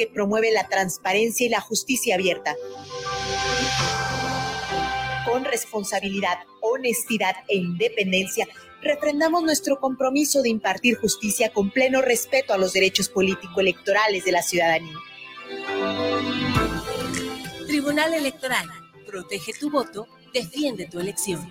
que promueve la transparencia y la justicia abierta. Con responsabilidad, honestidad e independencia, refrendamos nuestro compromiso de impartir justicia con pleno respeto a los derechos político-electorales de la ciudadanía. Tribunal Electoral. Protege tu voto, defiende tu elección.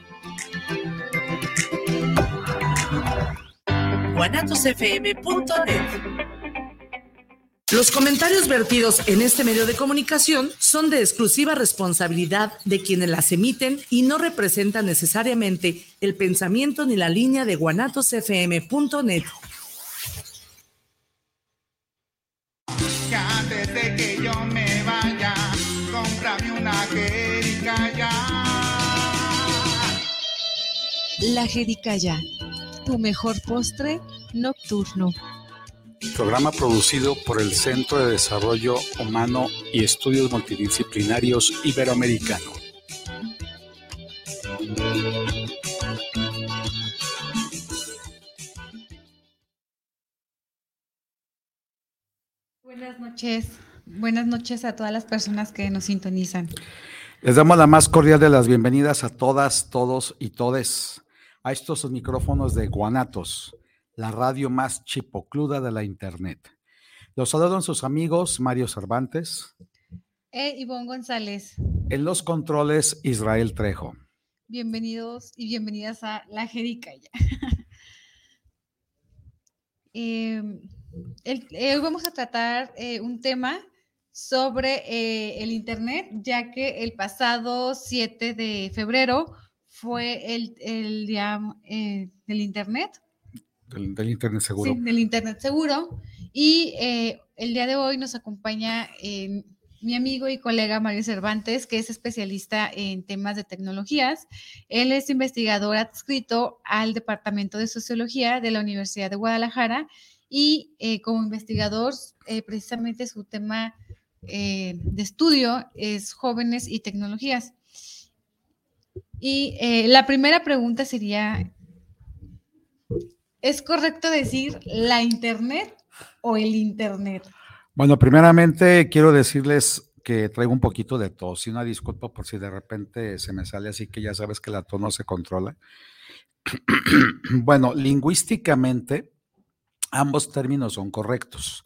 Los comentarios vertidos en este medio de comunicación son de exclusiva responsabilidad de quienes las emiten y no representan necesariamente el pensamiento ni la línea de guanatosfm.net. antes de que yo me vaya, cómprame una jericaya. La jericaya, tu mejor postre nocturno. Programa producido por el Centro de Desarrollo Humano y Estudios Multidisciplinarios Iberoamericano. Buenas noches. Buenas noches a todas las personas que nos sintonizan. Les damos la más cordial de las bienvenidas a todas, todos y todes a estos micrófonos de Guanatos, la radio más chipocluda de la Internet. Los saludan sus amigos Mario Cervantes. E Ivonne González. En los controles, Israel Trejo. Bienvenidos y bienvenidas a La Jericaya. eh, eh, hoy vamos a tratar eh, un tema sobre eh, el Internet, ya que el pasado 7 de febrero fue el, el día del Internet. Del, Internet seguro. Sí, del Internet seguro. Y el día de hoy nos acompaña mi amigo y colega Mario Cervantes, que es especialista en temas de tecnologías. Él es investigador adscrito al Departamento de Sociología de la Universidad de Guadalajara y eh, como investigador, eh, precisamente su tema eh, de estudio es jóvenes y tecnologías. Y la primera pregunta sería, ¿es correcto decir la Internet o el Internet? Bueno, primeramente quiero decirles que traigo un poquito de tos y una disculpa por si de repente se me sale así que ya sabes que la tos no se controla. bueno, lingüísticamente, Ambos términos son correctos,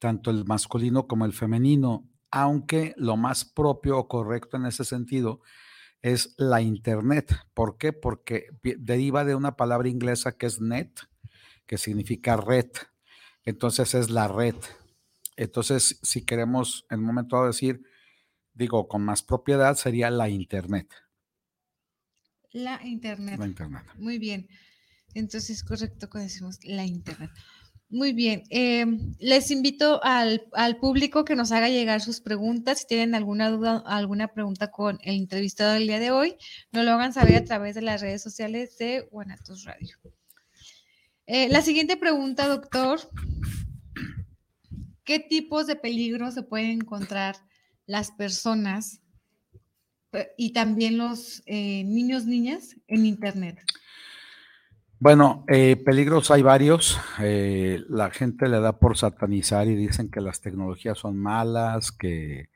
tanto el masculino como el femenino, aunque lo más propio o correcto en ese sentido es la Internet. ¿Por qué? Porque deriva de una palabra inglesa que es net, que significa red. Entonces es la red. Entonces, si queremos en un momento dado decir, digo, con más propiedad, sería la Internet. La Internet. La Internet. Muy bien. Entonces, es correcto cuando decimos la Internet. Muy bien. Em, les invito al, público que nos haga llegar sus preguntas. Si tienen alguna duda, alguna pregunta con el entrevistado del día de hoy, nos lo hagan saber a través de las redes sociales de Guanatos Radio. Eh, la siguiente pregunta, doctor. ¿Qué tipos de peligros se pueden encontrar las personas eh, y también los eh, niños, niñas en Internet? Bueno, peligros hay varios. La gente le da por satanizar y dicen que las tecnologías son malas, que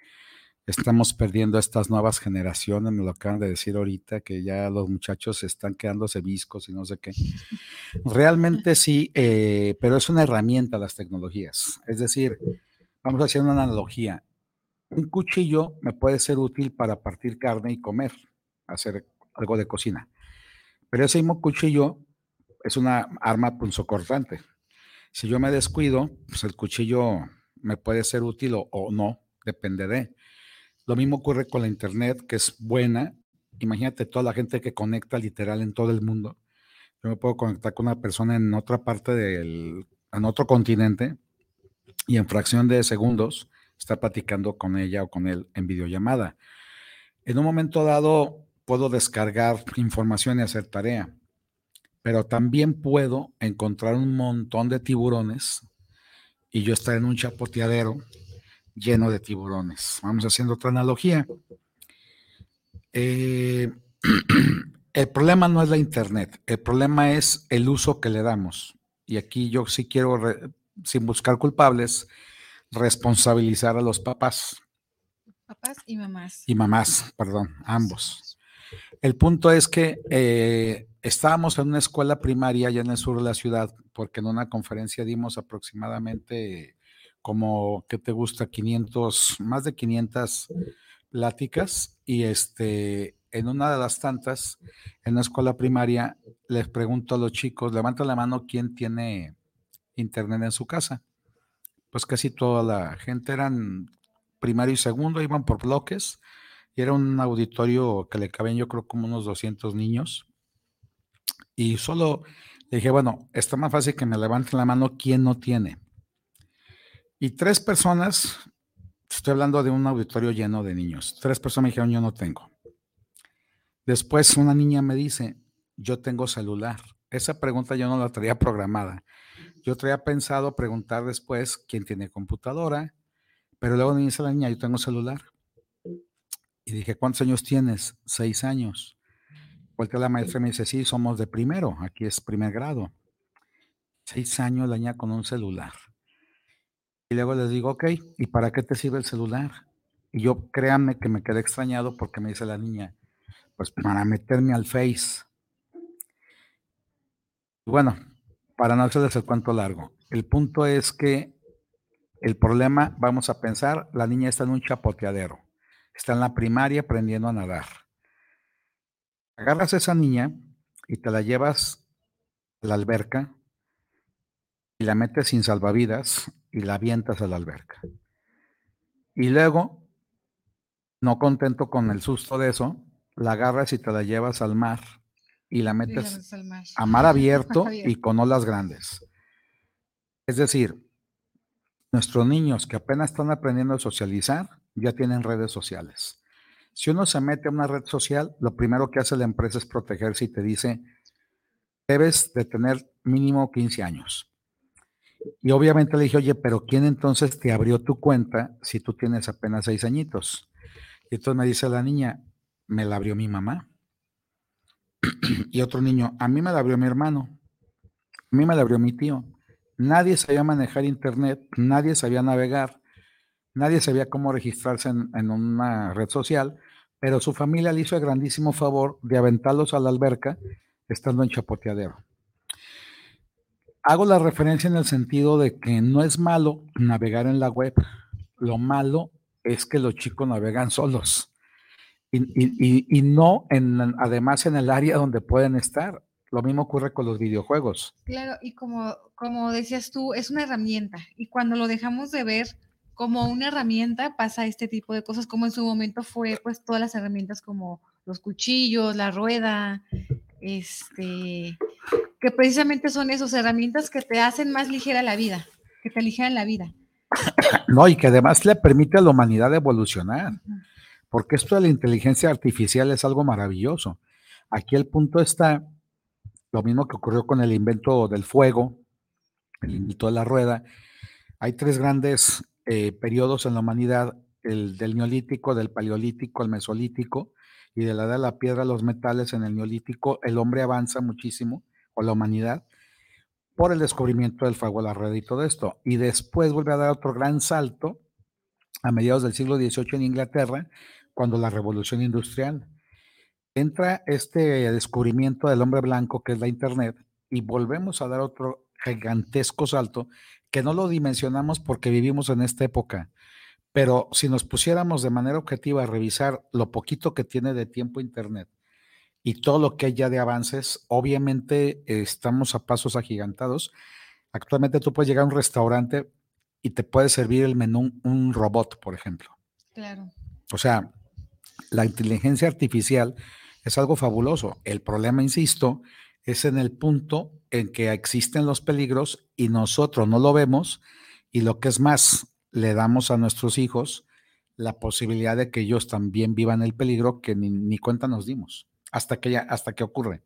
estamos perdiendo estas nuevas generaciones, me lo acaban de decir ahorita, que ya los muchachos están quedándose viscos y no sé qué. Realmente sí, eh, pero es una herramienta las tecnologías. Es decir, vamos a hacer una analogía. Un cuchillo me puede ser útil para partir carne y comer, hacer algo de cocina. Pero ese mismo cuchillo es una arma punzocortante. Si yo me descuido, pues el cuchillo me puede ser útil o, no, depende de. Lo mismo ocurre con la internet, que es buena. Imagínate toda la gente que conecta literal en todo el mundo. Yo me puedo conectar con una persona en otra parte del, en otro continente y en fracción de segundos estar platicando con ella o con él en videollamada. En un momento dado puedo descargar información y hacer tarea pero también puedo encontrar un montón de tiburones y yo estar en un chapoteadero lleno de tiburones. Vamos haciendo otra analogía. Eh, el problema no es la Internet, el problema es el uso que le damos. Y aquí yo sí quiero, sin buscar culpables, responsabilizar a los papás. Papás y mamás. Y mamás, perdón, ambos. El punto es que eh, estábamos en una escuela primaria allá en el sur de la ciudad, porque en una conferencia dimos aproximadamente como, ¿qué te gusta? 500, más de 500 pláticas y este, en una de las tantas, en la escuela primaria, les pregunto a los chicos, levanta la mano quién tiene internet en su casa. Pues casi toda la gente eran primario y segundo, iban por bloques y era un auditorio que le cabían yo creo como unos 200 niños. Y solo le dije, bueno, está más fácil que me levanten la mano quién no tiene. Y tres personas, estoy hablando de un auditorio lleno de niños, tres personas me dijeron, yo no tengo. Después una niña me dice, yo tengo celular. Esa pregunta yo no la traía programada. Yo traía pensado preguntar después quién tiene computadora, pero luego me dice la niña, yo tengo celular. Y dije, ¿cuántos años tienes? Seis años. Porque la maestra me dice, sí, somos de primero, aquí es primer grado. Seis años la niña con un celular. Y luego les digo, ok, ¿y para qué te sirve el celular? Y yo créanme que me quedé extrañado porque me dice la niña, pues para meterme al Face. Bueno, para no hacerles el cuento largo, el punto es que el problema, vamos a pensar, la niña está en un chapoteadero, está en la primaria aprendiendo a nadar. Agarras a esa niña y te la llevas a la alberca y la metes sin salvavidas y la avientas a la alberca. Y luego, no contento con el susto de eso, la agarras y te la llevas al mar y la metes a mar abierto y con olas grandes. Es decir, nuestros niños que apenas están aprendiendo a socializar ya tienen redes sociales. Si uno se mete a una red social, lo primero que hace la empresa es protegerse y te dice, debes de tener mínimo 15 años. Y obviamente le dije, oye, pero ¿quién entonces te abrió tu cuenta si tú tienes apenas seis añitos? Y entonces me dice la niña, me la abrió mi mamá. y otro niño, a mí me la abrió mi hermano. A mí me la abrió mi tío. Nadie sabía manejar internet, nadie sabía navegar, nadie sabía cómo registrarse en, una red social, pero su familia le hizo el grandísimo favor de aventarlos a la alberca estando en Chapoteadero. Hago la referencia en el sentido de que no es malo navegar en la web, lo malo es que los chicos navegan solos y, no en, además en el área donde pueden estar. Lo mismo ocurre con los videojuegos. Claro, y como, como decías tú, es una herramienta. Y cuando lo dejamos de ver como una herramienta, pasa este tipo de cosas, como en su momento fue pues todas las herramientas como los cuchillos, la rueda, este, que precisamente son esas herramientas que te hacen más ligera la vida, que te aligeran la vida. No, y que además le permite a la humanidad evolucionar porque esto de la inteligencia artificial es algo maravilloso. Aquí el punto está, lo mismo que ocurrió con el invento del fuego, el invento de la rueda. Hay tres grandes eh, periodos en la humanidad, el del neolítico, del paleolítico, el mesolítico, y de la edad de la piedra, los metales en el neolítico, el hombre avanza muchísimo, o la humanidad, por el descubrimiento del fuego, la rueda y todo esto. Y después vuelve a dar otro gran salto a mediados del siglo XVIII en Inglaterra, cuando la revolución industrial. Entra este descubrimiento del hombre blanco que es la Internet y volvemos a dar otro gigantesco salto que no lo dimensionamos porque vivimos en esta época. Pero si nos pusiéramos de manera objetiva a revisar lo poquito que tiene de tiempo Internet y todo lo que hay ya de avances, obviamente estamos a pasos agigantados. Actualmente tú puedes llegar a un restaurante y te puede servir el menú un robot, por ejemplo. Claro. O sea, la inteligencia artificial es algo fabuloso. El problema, insisto, es en el punto en que existen los peligros y nosotros no lo vemos y lo que es más, le damos a nuestros hijos la posibilidad de que ellos también vivan el peligro que ni, cuenta nos dimos hasta que ya, hasta que ocurre.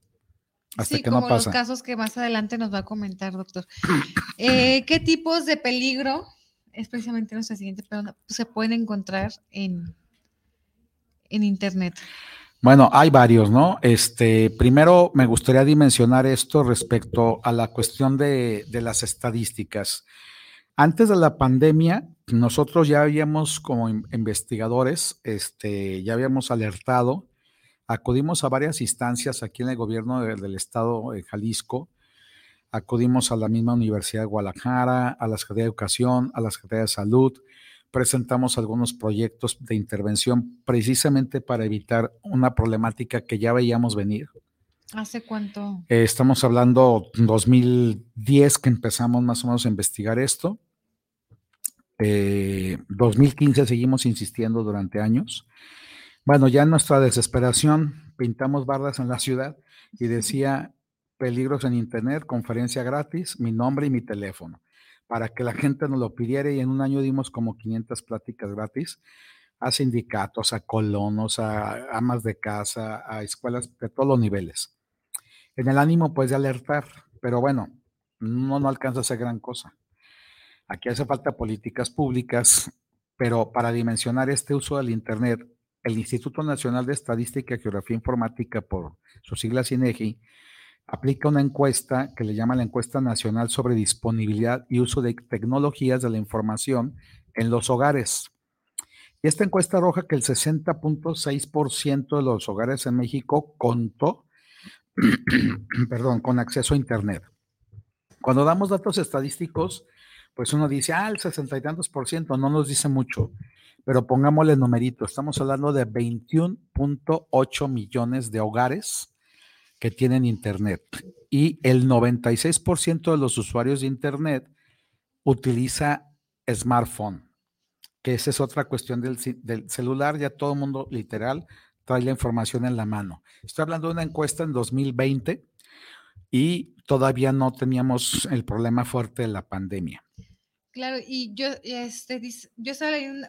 Hasta sí, que como no pasa. los casos que más adelante nos va a comentar, doctor. Eh, ¿Qué tipos de peligro, es precisamente nuestra siguiente pregunta, se pueden encontrar en, en Internet? Bueno, hay varios, ¿no? Este, primero me gustaría dimensionar esto respecto a la cuestión de, las estadísticas. Antes de la pandemia, nosotros ya habíamos como investigadores, este, ya habíamos alertado, acudimos a varias instancias aquí en el gobierno del estado de Jalisco, acudimos a la misma Universidad de Guadalajara, a la Secretaría de Educación, a la Secretaría de Salud, presentamos algunos proyectos de intervención precisamente para evitar una problemática que ya veíamos venir. ¿Hace cuánto? Eh, estamos hablando 2010 que empezamos más o menos a investigar esto. 2015 eh, seguimos insistiendo durante años. Bueno, ya en nuestra desesperación pintamos bardas en la ciudad y decía peligros en internet, conferencia gratis, mi nombre y mi teléfono para que la gente nos lo pidiera y en un año dimos como 500 pláticas gratis a sindicatos, a colonos, a amas de casa, a escuelas de todos los niveles. En el ánimo pues de alertar, pero bueno, no, no alcanza a ser gran cosa. Aquí hace falta políticas públicas, pero para dimensionar este uso del Internet, el Instituto Nacional de Estadística y Geografía Informática, por sus siglas INEGI, aplica una encuesta que le llama la encuesta nacional sobre disponibilidad y uso de tecnologías de la información en los hogares. Y esta encuesta arroja que el 60.6% de los hogares en México contó, perdón, con acceso a Internet. Cuando damos datos estadísticos, pues uno dice, ah, el 60 y tantos por ciento, no nos dice mucho, pero pongámosle numerito, estamos hablando de 21.8 millones de hogares que tienen Internet. Y el 96% de los usuarios de Internet utiliza smartphone, que esa es otra cuestión del, del celular. Ya todo el mundo literal trae la información en la mano. Estoy hablando de una encuesta en 2020 y todavía no teníamos el problema fuerte de la pandemia. Claro, y yo, este, yo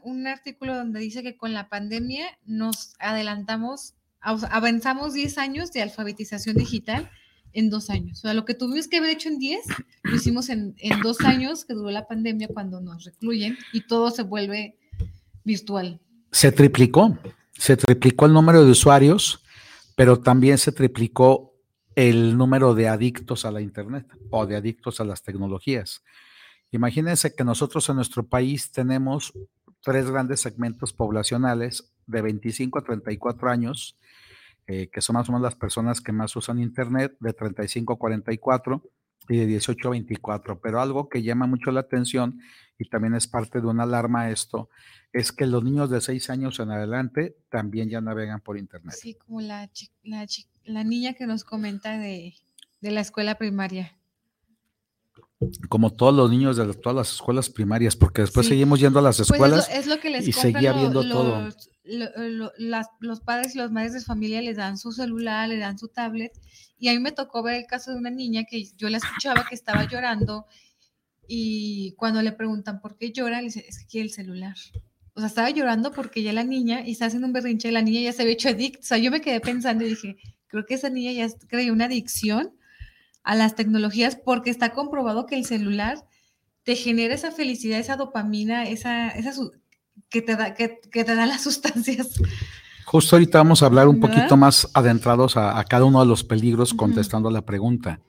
un, artículo donde dice que con la pandemia nos adelantamos avanzamos 10 años de alfabetización digital en dos años. O sea, lo que tuvimos que haber hecho en 10, lo hicimos en, en dos años que duró la pandemia cuando nos recluyen y todo se vuelve virtual. Se triplicó, se triplicó el número de usuarios, pero también se triplicó el número de adictos a la Internet o de adictos a las tecnologías. Imagínense que nosotros en nuestro país tenemos tres grandes segmentos poblacionales de 25 a 34 años, eh, que son más o menos las personas que más usan Internet, de 35 a 44 y de 18 a 24. Pero algo que llama mucho la atención y también es parte de una alarma esto, es que los niños de 6 años en adelante también ya navegan por Internet. Sí, como la, niña que nos comenta de, de la escuela primaria como todos los niños de todas las escuelas primarias, porque después seguimos yendo a las pues escuelas y seguía viendo todo. los padres y los madres de familia les dan su celular, le dan su tablet, y a mí me tocó ver el caso de una niña que yo la escuchaba que estaba llorando, y cuando le preguntan por qué llora, le dice, es que quiere el celular. O sea, estaba llorando porque ya la niña, y está haciendo un berrinche, la niña ya se había hecho adicta. O sea, yo me quedé pensando y dije, creo que esa niña ya creó una adicción a las tecnologías porque está comprobado que el celular te genera esa felicidad, esa dopamina, esa, esa que, te da, que, te da las sustancias. Justo ahorita vamos a hablar un poquito más adentrados a, cada uno de los peligros contestando la pregunta.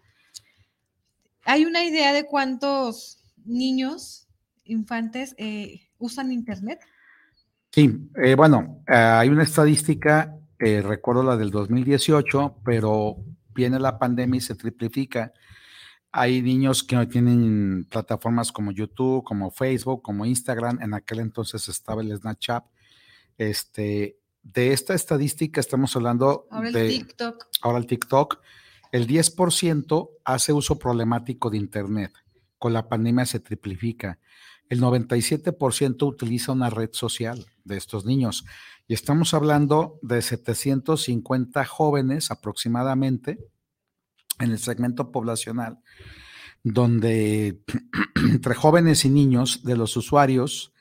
¿Hay una idea de cuántos niños, infantes, eh, usan Internet? Sí, eh, bueno, eh, hay una estadística, recuerdo la del 2018, pero viene la pandemia y se triplifica. Hay niños que no tienen plataformas como YouTube, como Facebook, como Instagram. En aquel entonces estaba el Snapchat. Este, de esta estadística estamos hablando ahora de TikTok. Ahora el TikTok. El 10% hace uso problemático de Internet. Con la pandemia se triplifica. El 97% utiliza una red social de estos niños. Y estamos hablando de 750 jóvenes aproximadamente en el segmento poblacional, donde entre jóvenes y niños de los usuarios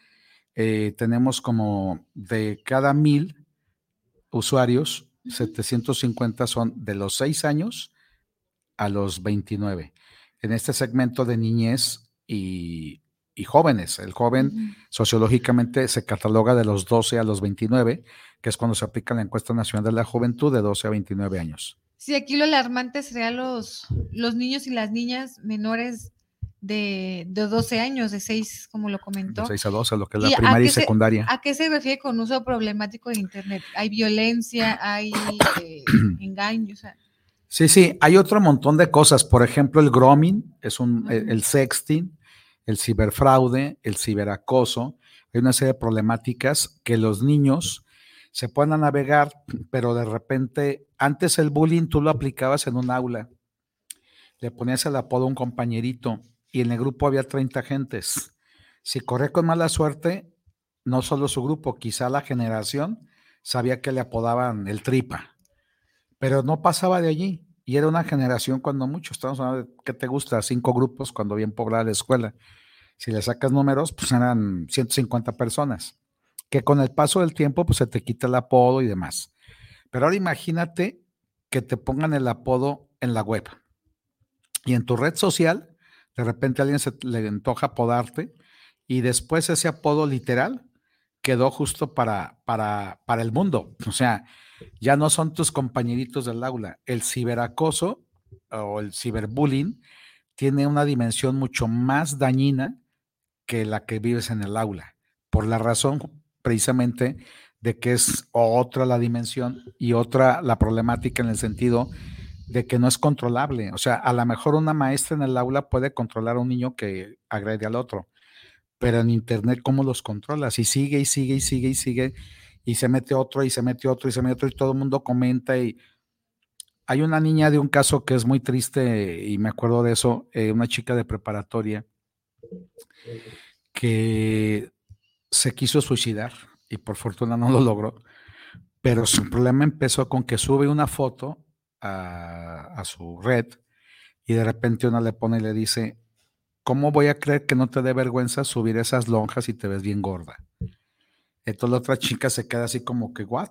eh, tenemos como de cada mil usuarios, 750 son de los 6 años a los 29. En este segmento de niñez y y jóvenes. El joven sociológicamente se cataloga de los 12 a los 29, que es cuando se aplica la encuesta nacional de la juventud de 12 a 29 años. Sí, aquí lo alarmante sería los, los niños y las niñas menores de, de 12 años, de 6, como lo comentó. De 6 a 12, lo que es ¿Y la a primaria y qué se- secundaria. ¿A qué se refiere con uso problemático de Internet? Hay violencia, hay eh, engaño, o sea, Sí, sí, hay otro montón de cosas. Por ejemplo, el grooming, es un, el, el sexting, el ciberfraude, el ciberacoso. Hay una serie de problemáticas que los niños se pueden navegar, pero de repente, antes el bullying tú lo aplicabas en un aula. Le ponías el apodo a un compañerito y en el grupo había 30 gentes. Si corría con mala suerte, no solo su grupo, quizá la generación sabía que le apodaban el tripa pero no pasaba de allí. Y era una generación cuando mucho, estamos hablando de, ¿qué te gusta? Cinco grupos cuando bien poblada la escuela. Si le sacas números, pues eran 150 personas, que con el paso del tiempo, pues se te quita el apodo y demás. Pero ahora imagínate que te pongan el apodo en la web. Y en tu red social, de repente a alguien se le antoja apodarte y después ese apodo literal quedó justo para, para, para el mundo. O sea, ya no son tus compañeritos del aula. El ciberacoso o el ciberbullying tiene una dimensión mucho más dañina que la que vives en el aula, por la razón precisamente de que es otra la dimensión y otra la problemática en el sentido de que no es controlable. O sea, a lo mejor una maestra en el aula puede controlar a un niño que agrede al otro, pero en internet, ¿cómo los controlas? Y sigue y sigue y sigue y sigue, y se mete otro y se mete otro y se mete otro y todo el mundo comenta. Y hay una niña de un caso que es muy triste y me acuerdo de eso, eh, una chica de preparatoria que se quiso suicidar y por fortuna no lo logró, pero su problema empezó con que sube una foto a, a su red y de repente una le pone y le dice, ¿cómo voy a creer que no te dé vergüenza subir esas lonjas y te ves bien gorda? Entonces la otra chica se queda así como que, ¿what?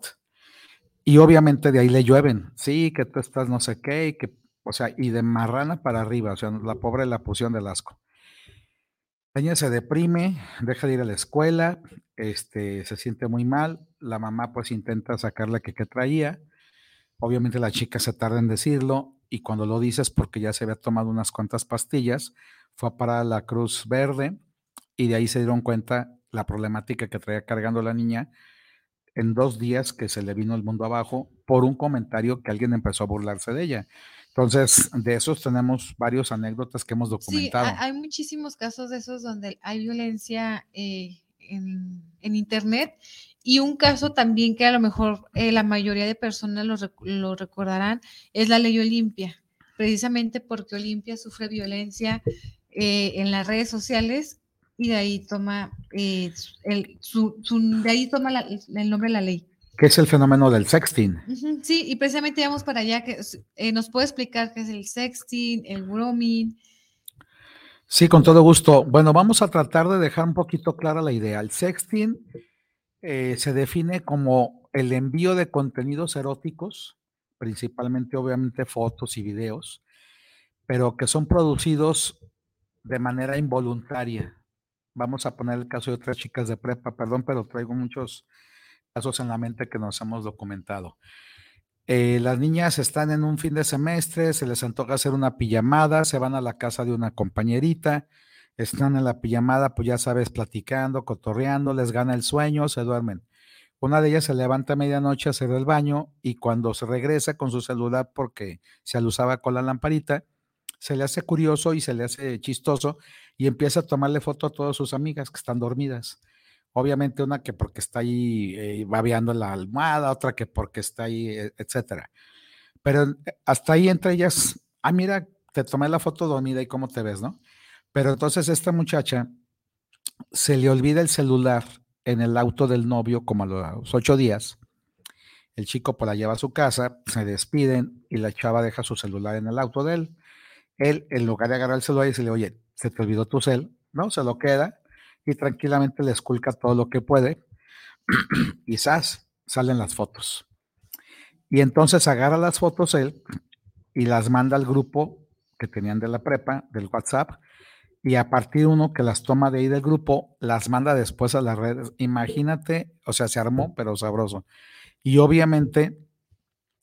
Y obviamente de ahí le llueven, sí, que tú estás no sé qué, que, o sea, y de marrana para arriba, o sea, la pobre la pusieron del asco. La niña se deprime, deja de ir a la escuela, este, se siente muy mal, la mamá pues intenta sacarle que qué traía, obviamente la chica se tarda en decirlo y cuando lo dices porque ya se había tomado unas cuantas pastillas, fue a parar a la Cruz Verde y de ahí se dieron cuenta la problemática que traía cargando la niña en dos días que se le vino el mundo abajo por un comentario que alguien empezó a burlarse de ella. Entonces, de esos tenemos varios anécdotas que hemos documentado. ha- hay muchísimos casos de esos donde hay violencia eh, en, en Internet y un caso también que a lo mejor eh, la mayoría de personas lo recordarán es la ley Olimpia, precisamente porque Olimpia sufre violencia eh, en las redes sociales y de ahí toma eh, el, su, su- de ahí toma la- el nombre de la ley. ¿Qué es el fenómeno del sexting? Sí, y precisamente vamos para allá, que eh, nos puede explicar qué es el sexting, el grooming. Sí, con todo gusto. Bueno, vamos a tratar de dejar un poquito clara la idea. El sexting eh, se define como el envío de contenidos eróticos, principalmente obviamente fotos y videos, pero que son producidos de manera involuntaria. Vamos a poner el caso de otras chicas de prepa, perdón, pero traigo muchos casos en la mente que nos hemos documentado. Eh, las niñas están en un fin de semestre, se les antoja hacer una pijamada, se van a la casa de una compañerita, están en la pijamada, pues ya sabes, platicando, cotorreando, les gana el sueño, se duermen. Una de ellas se levanta a medianoche a hacer el baño y cuando se regresa con su celular porque se alusaba con la lamparita, se le hace curioso y se le hace chistoso y empieza a tomarle foto a todas sus amigas que están dormidas. Obviamente una que porque está ahí eh, babeando la almohada, otra que porque está ahí, e- etcétera. Pero eh, hasta ahí entre ellas, ah, mira, te tomé la foto dormida y cómo te ves, ¿no? Pero entonces esta muchacha se le olvida el celular en el auto del novio como a los ocho días. El chico pues la lleva a su casa, se despiden y la chava deja su celular en el auto de él. Él, en lugar de agarrar el celular decirle, oye, se te olvidó tu cel, ¿no? Se lo queda y tranquilamente le esculca todo lo que puede ¡zas! salen las fotos. Y entonces agarra las fotos él y las manda al grupo que tenían de la prepa, del WhatsApp, y a partir de uno que las toma de ahí del grupo, las manda después a las redes. Imagínate, o sea, se armó, pero sabroso. Y obviamente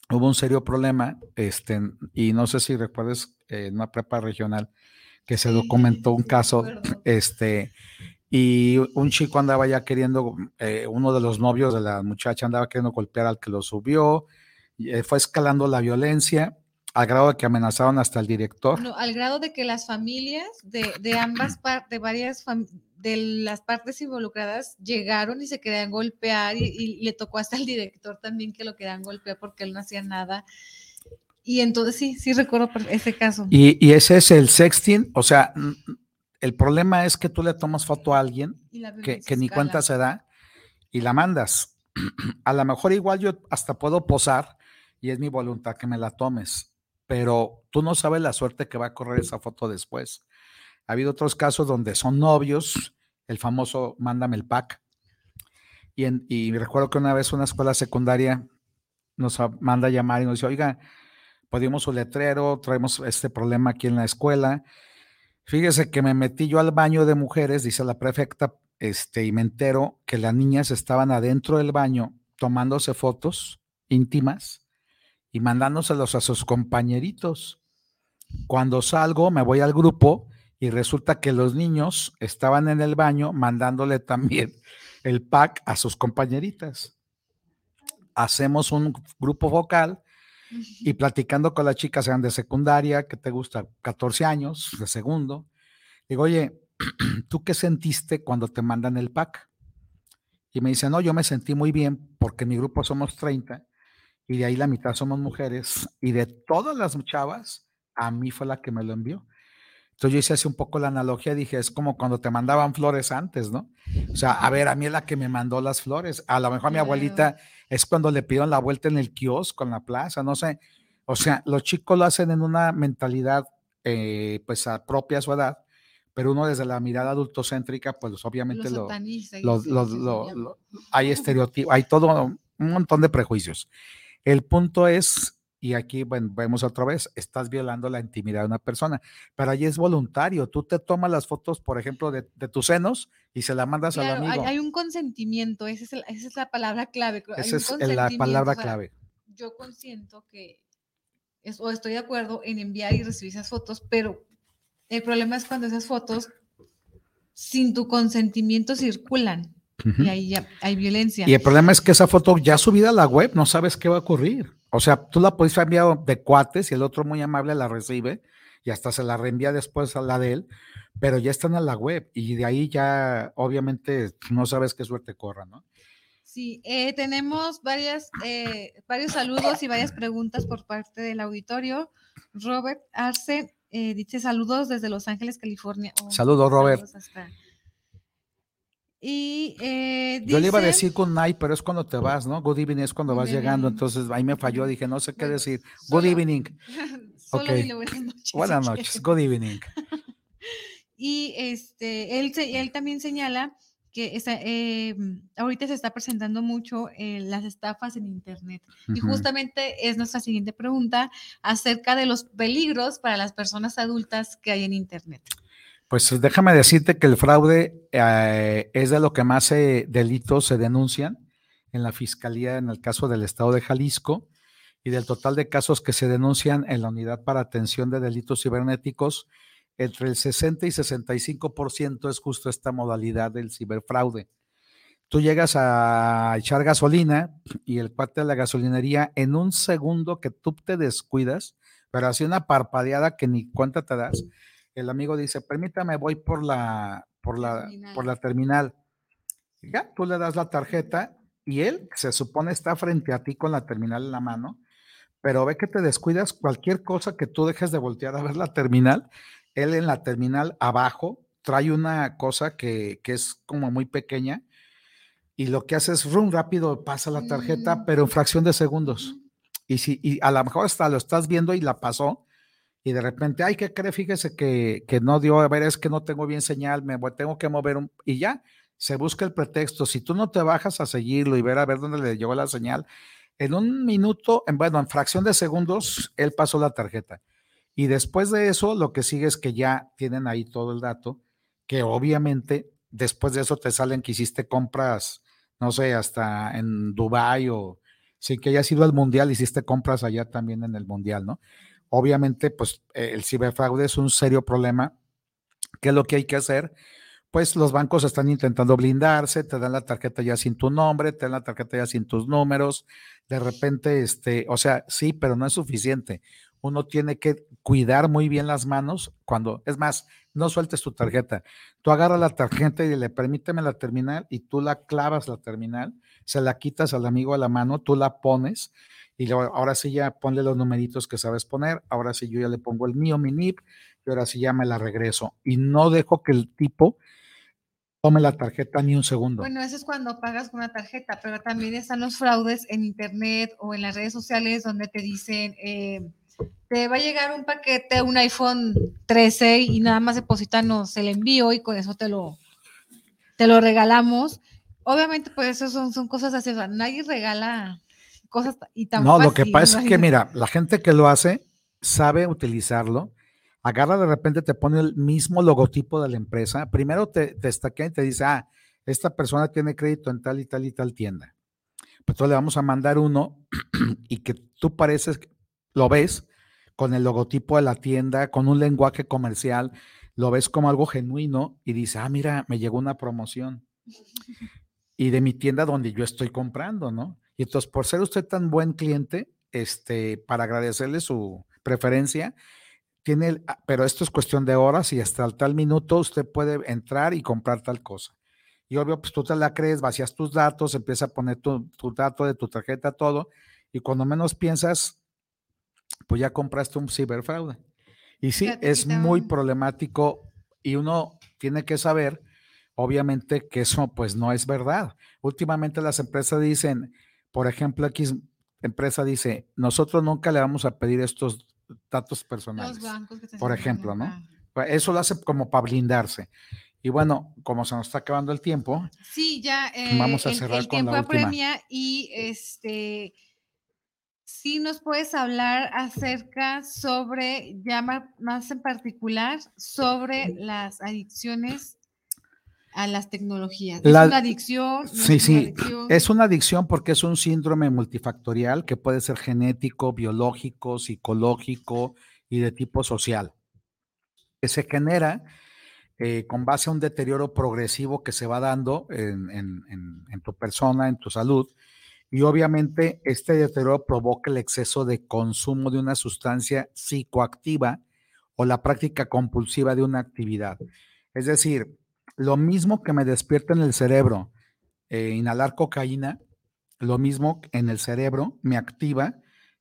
hubo un serio problema, este, y no sé si recuerdes, eh, en una prepa regional, que se documentó un caso, este, y un chico andaba ya queriendo, eh, uno de los novios de la muchacha andaba queriendo golpear al que lo subió, y, eh, fue escalando la violencia al grado de que amenazaron hasta el director. No, al grado de que las familias de, de ambas partes, de varias de las partes involucradas llegaron y se querían golpear y, y le tocó hasta al director también que lo querían golpear porque él no hacía nada. Y entonces sí, sí recuerdo ese caso. Y, y ese es el sexting, o sea, el problema es que tú le tomas foto a alguien que, que ni cuenta se da y la mandas. A lo mejor igual yo hasta puedo posar y es mi voluntad que me la tomes, pero tú no sabes la suerte que va a correr esa foto después. Ha habido otros casos donde son novios, el famoso mándame el pack. Y, en- y recuerdo que una vez una escuela secundaria nos manda a llamar y nos dice, oiga, podíamos su letrero, traemos este problema aquí en la escuela. Fíjese que me metí yo al baño de mujeres, dice la prefecta, este, y me entero que las niñas estaban adentro del baño tomándose fotos íntimas y mandándoselos a sus compañeritos. Cuando salgo, me voy al grupo y resulta que los niños estaban en el baño mandándole también el pack a sus compañeritas. Hacemos un grupo vocal y platicando con las chicas, sean de secundaria, que te gusta, 14 años, de segundo, digo, oye, ¿tú qué sentiste cuando te mandan el pack? Y me dice, no, yo me sentí muy bien porque en mi grupo somos 30 y de ahí la mitad somos mujeres y de todas las chavas, a mí fue la que me lo envió. Entonces yo hice así un poco la analogía, dije, es como cuando te mandaban flores antes, ¿no? O sea, a ver, a mí es la que me mandó las flores. A lo mejor a mi abuelita es cuando le pidieron la vuelta en el kiosco, en la plaza, no sé. O sea, los chicos lo hacen en una mentalidad, eh, pues, a propia a su edad, pero uno desde la mirada adultocéntrica, pues obviamente Lo lo, lo- hay estereotipos, hay todo un montón de prejuicios. El punto es, y aquí bueno, vemos otra vez, estás violando la intimidad de una persona, pero ahí es voluntario. Tú te tomas las fotos, por ejemplo, de, de tus senos y se la mandas al Claro, hay, amigo. hay un consentimiento, esa es, el- esa es la palabra clave. hay Esa es la consentimiento, palabra o sea, clave. Yo consiento que, es, o estoy de acuerdo en enviar y recibir esas fotos, pero el problema es cuando esas fotos sin tu consentimiento circulan Ujú. y ahí ya hay violencia. Y el problema es que esa foto ya subida a la web, no sabes qué va a ocurrir. O sea, tú la puedes enviar de cuates y el otro muy amable la recibe y hasta se la reenvía después a la de él, pero ya están en la web y de ahí ya obviamente no sabes qué suerte corra, ¿no? Sí, eh, tenemos varias, eh, varios saludos y varias preguntas por parte del auditorio. Robert Arce eh, dice saludos desde Los Ángeles, California. Oh, Saludos, Robert. saludos hasta- Y eh, Yo le iba a decir good night, pero es cuando te vas, ¿no? Good evening es cuando vas llegando, entonces ahí me falló, dije, no sé qué decir. Good evening. Solo Ok. dile buenas noches. Buenas noches, good evening. Y este, él, él también señala que está, eh, ahorita se está presentando mucho eh, las estafas en Internet. Y justamente es nuestra siguiente pregunta acerca de los peligros para las personas adultas que hay en Internet. Pues déjame decirte que el fraude eh, es de lo que más eh, delitos se denuncian en la fiscalía en el caso del estado de Jalisco y del total de casos que se denuncian en la unidad para atención de delitos cibernéticos, entre el 60 y 65% es justo esta modalidad del ciberfraude. Tú llegas a echar gasolina y el cuate de la gasolinería en un segundo que tú te descuidas, pero así una parpadeada que ni cuenta te das, el amigo dice, permítame, voy por la, por la, Terminal. por la terminal. Ya, tú le das la tarjeta y él se supone está frente a ti con la terminal en la mano, pero ve que te descuidas cualquier cosa que tú dejes de voltear a ver la terminal. Él en la terminal abajo trae una cosa que, que es como muy pequeña y lo que hace es rum rápido pasa la tarjeta, Mm. pero en fracción de segundos. Y si y a lo mejor hasta lo estás viendo y la pasó y de repente, ay, ¿qué cree? Fíjese que, que no dio, a ver, es que no tengo bien señal, me voy- tengo que mover un, y ya, se busca el pretexto. Si tú no te bajas a seguirlo y ver a ver dónde le llegó la señal, en un minuto, en, bueno, en fracción de segundos, él pasó la tarjeta. Y después de eso, lo que sigue es que ya tienen ahí todo el dato, que obviamente después de eso te salen que hiciste compras, no sé, hasta en Dubai o sin que hayas ido al mundial, hiciste compras allá también en el mundial, ¿no? Obviamente, pues eh, el ciberfraude es un serio problema ¿Qué es lo que hay que hacer? Pues los bancos están intentando blindarse, te dan la tarjeta ya sin tu nombre, te dan la tarjeta ya sin tus números, de repente, este, o sea, sí, pero no es suficiente. Uno tiene que cuidar muy bien las manos cuando, es más, no sueltes tu tarjeta. Tú agarras la tarjeta y le permíteme la terminal y tú la clavas la terminal, se la quitas al amigo a la mano, tú la pones y luego, ahora sí ya ponle los numeritos que sabes poner, ahora sí yo ya le pongo el mío, mi NIP, y ahora sí ya me la regreso. Y no dejo que el tipo tome la tarjeta ni un segundo. Bueno, eso es cuando pagas con una tarjeta, pero también están los fraudes en internet o en las redes sociales donde te dicen, eh, te va a llegar un paquete, un iPhone 13 y nada más depositanos el envío y con eso te lo, te lo regalamos. Obviamente, pues eso son, son cosas así, o sea, nadie regala cosas y tan No, lo que pasa es que, mira, la gente que lo hace sabe utilizarlo, agarra de repente, te pone el mismo logotipo de la empresa, primero te, te y te dice, ah, esta persona tiene crédito en tal y tal y tal tienda. Pues entonces le vamos a mandar uno y que tú pareces, lo ves con el logotipo de la tienda, con un lenguaje comercial, lo ves como algo genuino y dice, ah, mira, me llegó una promoción. Y de mi tienda donde yo estoy comprando, ¿no? Y entonces, por ser usted tan buen cliente, este, para agradecerle su preferencia, tiene, ah, pero esto es cuestión de horas y hasta tal minuto usted puede entrar y comprar tal cosa. Y obvio, pues tú te la crees, vacías tus datos, empieza a poner tu, tu dato de tu tarjeta, todo, y cuando menos piensas, pues ya compraste un ciberfraude. Y sí, es muy problemático y uno tiene que saber, obviamente, que eso pues no es verdad. Últimamente las empresas dicen, por ejemplo, aquí empresa dice, nosotros nunca le vamos a pedir estos datos personales. por ejemplo, ¿no? Pues, eso lo hace como para blindarse. Y bueno, como se nos está acabando el tiempo, sí, ya vamos a cerrar el, tiempo apremia y este sí nos puedes hablar acerca sobre, ya más en particular, sobre las adicciones a las tecnologías. ¿Es una adicción? sí, sí, es una adicción porque es un síndrome multifactorial que puede ser genético, biológico, psicológico y de tipo social, que se genera eh, con base a un deterioro progresivo que se va dando en, en tu persona, en tu salud, y obviamente este deterioro provoca el exceso de consumo de una sustancia psicoactiva o la práctica compulsiva de una actividad. Es decir, lo mismo que me despierta en el cerebro eh, inhalar cocaína, lo mismo en el cerebro me activa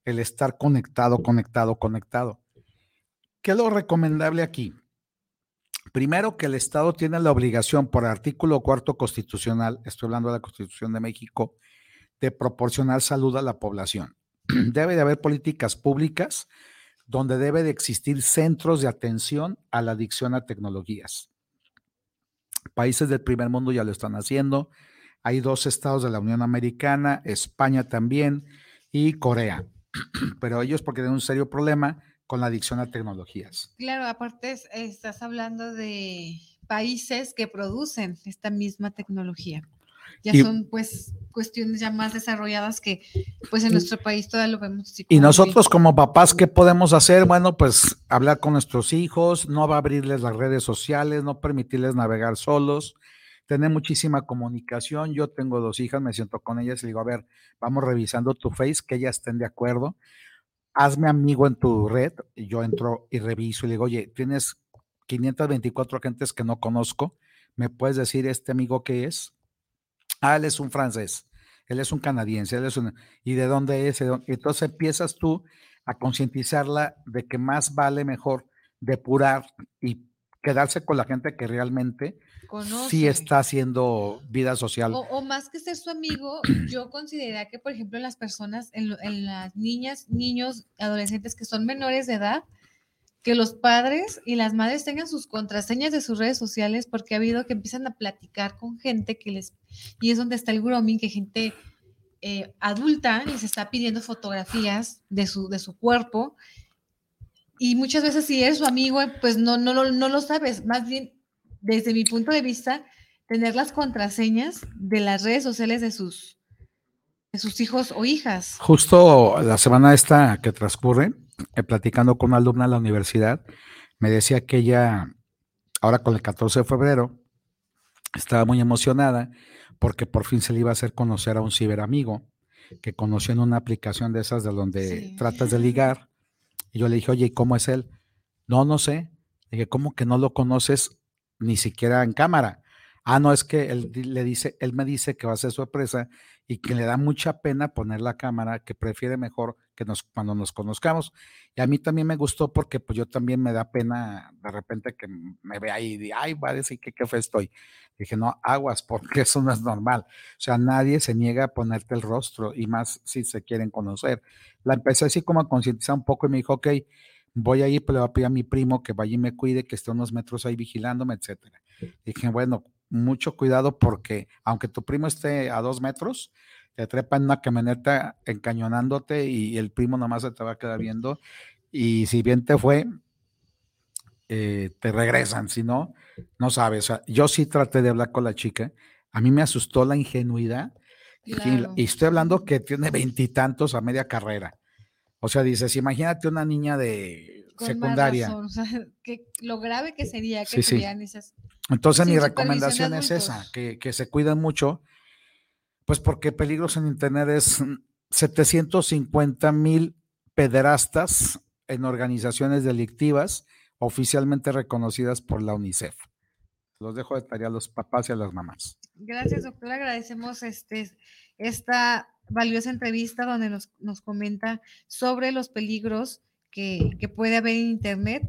el estar conectado, conectado, conectado. ¿Qué es lo recomendable aquí? Primero, que el Estado tiene la obligación por artículo cuarto constitucional, estoy hablando de la Constitución de México, de proporcionar salud a la población. Debe de haber políticas públicas donde debe de existir centros de atención a la adicción a tecnologías. Países del primer mundo ya lo están haciendo. Hay dos estados de la Unión Americana, España también y Corea. Pero ellos porque tienen un serio problema con la adicción a tecnologías. Claro, aparte estás hablando de países que producen esta misma tecnología. Ya son pues cuestiones ya más desarrolladas que pues en nuestro país todavía lo vemos. Y nosotros como papás, ¿qué podemos hacer? Bueno, pues hablar con nuestros hijos, no va a abrirles las redes sociales, no permitirles navegar solos, tener muchísima comunicación. Yo tengo dos hijas, me siento con ellas y digo, a ver, vamos revisando tu face, que ellas estén de acuerdo. Hazme amigo en tu red. Y yo entro y reviso y le digo, oye, tienes 524 agentes que no conozco. ¿Me puedes decir este amigo qué es? Ah, él es un francés, él es un canadiense, él es un... ¿Y de dónde es? Entonces empiezas tú a concientizarla de que más vale mejor depurar y quedarse con la gente que realmente sí está haciendo vida social. O, más que ser su amigo, yo consideraría que, por ejemplo, las personas, en, en, las niñas, niños, adolescentes que son menores de edad, que los padres y las madres tengan sus contraseñas de sus redes sociales porque ha habido que empiezan a platicar con gente que les, y es donde está el grooming, que gente eh, adulta les está pidiendo fotografías de su, de su cuerpo. Y muchas veces si eres su amigo, pues no, no, no, no lo sabes, más bien desde mi punto de vista, tener las contraseñas de las redes sociales de sus, de sus hijos o hijas. Justo la semana esta que transcurre, eh, platicando con una alumna de la universidad, me decía que ella ahora con el 14 de febrero, estaba muy emocionada porque por fin se le iba a hacer conocer a un ciberamigo que conoció en una aplicación de esas de donde tratas de ligar. Y yo le dije, oye, ¿y cómo es él? No, no sé. Le dije, ¿cómo que no lo conoces ni siquiera en cámara? Ah, no, es que él le dice, él me dice que va a ser sorpresa y que le da mucha pena poner la cámara, que prefiere mejor que nos cuando nos conozcamos. Y a mí también me gustó porque pues yo también me da pena de repente que me vea y diga, ay, va a decir que qué fe estoy. Dije, no, aguas, porque eso no es normal. O sea, nadie se niega a ponerte el rostro y más si se quieren conocer. La empecé así como a concientizar un poco y me dijo, ok, voy a ir, pero le voy a pedir a mi primo que vaya y me cuide, que esté unos metros ahí vigilándome, etcétera. Dije, bueno, mucho cuidado porque aunque tu primo esté a dos metros, te trepa en una camioneta encañonándote y el primo nomás se te va a quedar viendo. Y si bien te fue, eh, te regresan, si no, no sabes. yo sí traté de hablar con la chica. A mí me asustó la ingenuidad. Y, estoy hablando que tiene veintitantos a media carrera. O sea, dices, imagínate una niña de secundaria. que lo grave que sería que sí, entonces mi recomendación es esa, que, se cuiden mucho, pues porque peligros en Internet es 750 mil pederastas en organizaciones delictivas oficialmente reconocidas por la UNICEF. Los dejo de tarea a los papás y a las mamás. Gracias, doctor. Agradecemos este, esta valiosa entrevista donde nos, nos comenta sobre los peligros que, que puede haber en Internet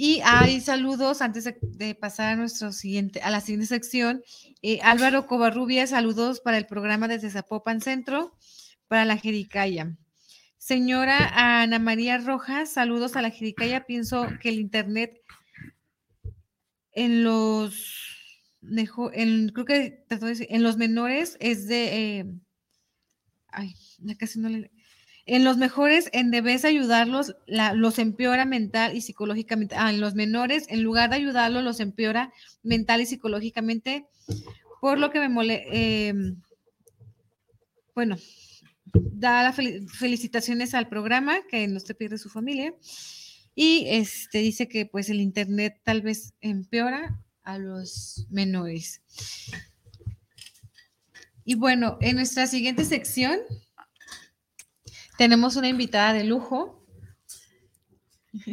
y hay saludos antes de, pasar a nuestro siguiente, a la siguiente sección. Eh, Álvaro Covarrubia, saludos para el programa desde Zapopan Centro, para la Jericaya. Señora Ana María Rojas, saludos a la Jericaya. Pienso que el internet en los en, creo que en los menores es de eh, ay, casi no le en los mejores, en debes ayudarlos, los empeora mental y psicológicamente. Ah, en los menores, en lugar de ayudarlos, los empeora mental y psicológicamente. Por lo que me mole. Em, bueno, da las felicitaciones al programa, que no se pierde su familia. Y este dice que pues el internet tal vez empeora a los menores. Y bueno, en nuestra siguiente sección tenemos una invitada de lujo.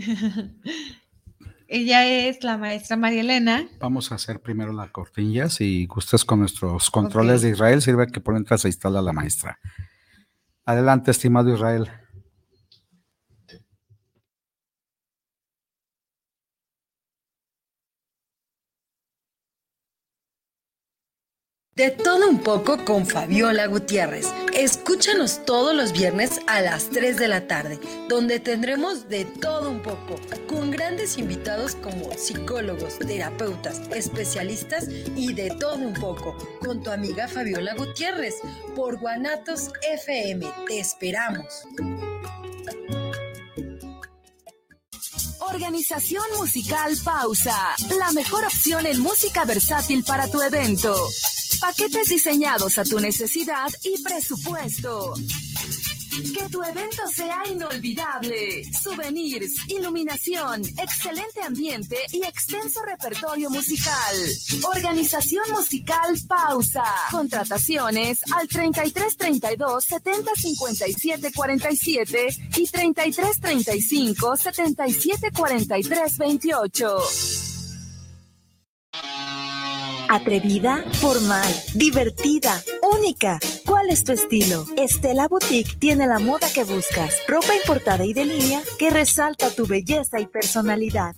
Ella es la maestra María Elena. Vamos a hacer primero la cortinilla. Si gustas con nuestros controles de Israel, sirve que por entrar se instala la maestra. Adelante, estimado Israel. De todo un poco con Fabiola Gutiérrez. Escúchanos todos los viernes a las 3 de la tarde, donde tendremos de todo un poco, con grandes invitados como psicólogos, terapeutas, especialistas y de todo un poco, con tu amiga Fabiola Gutiérrez, por Guanatos FM. Te esperamos. Organización Musical Pausa, la mejor opción en música versátil para tu evento. Paquetes diseñados a tu necesidad y presupuesto. Que tu evento sea inolvidable. Souvenirs, iluminación, excelente ambiente y extenso repertorio musical. Organización musical Pausa. Contrataciones al 33 32 70 57 47 y 33 35 77 43 28. Atrevida, formal, divertida, única. ¿Cuál es tu estilo? Estela Boutique tiene la moda que buscas. Ropa importada y de línea que resalta tu belleza y personalidad.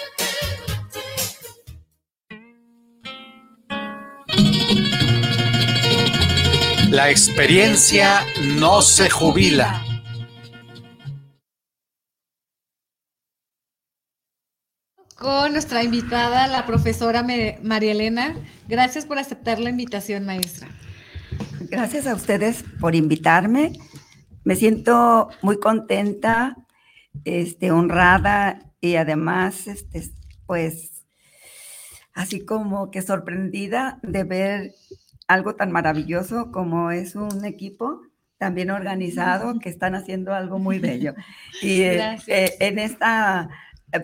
La experiencia no se jubila. Con nuestra invitada, la profesora María Elena. Gracias por aceptar la invitación, maestra. gracias a ustedes por invitarme. Me siento muy contenta, este, honrada y además, este, pues, así como que sorprendida de ver algo tan maravilloso como es un equipo tan bien organizado que están haciendo algo muy bello. Y eh, eh, en esta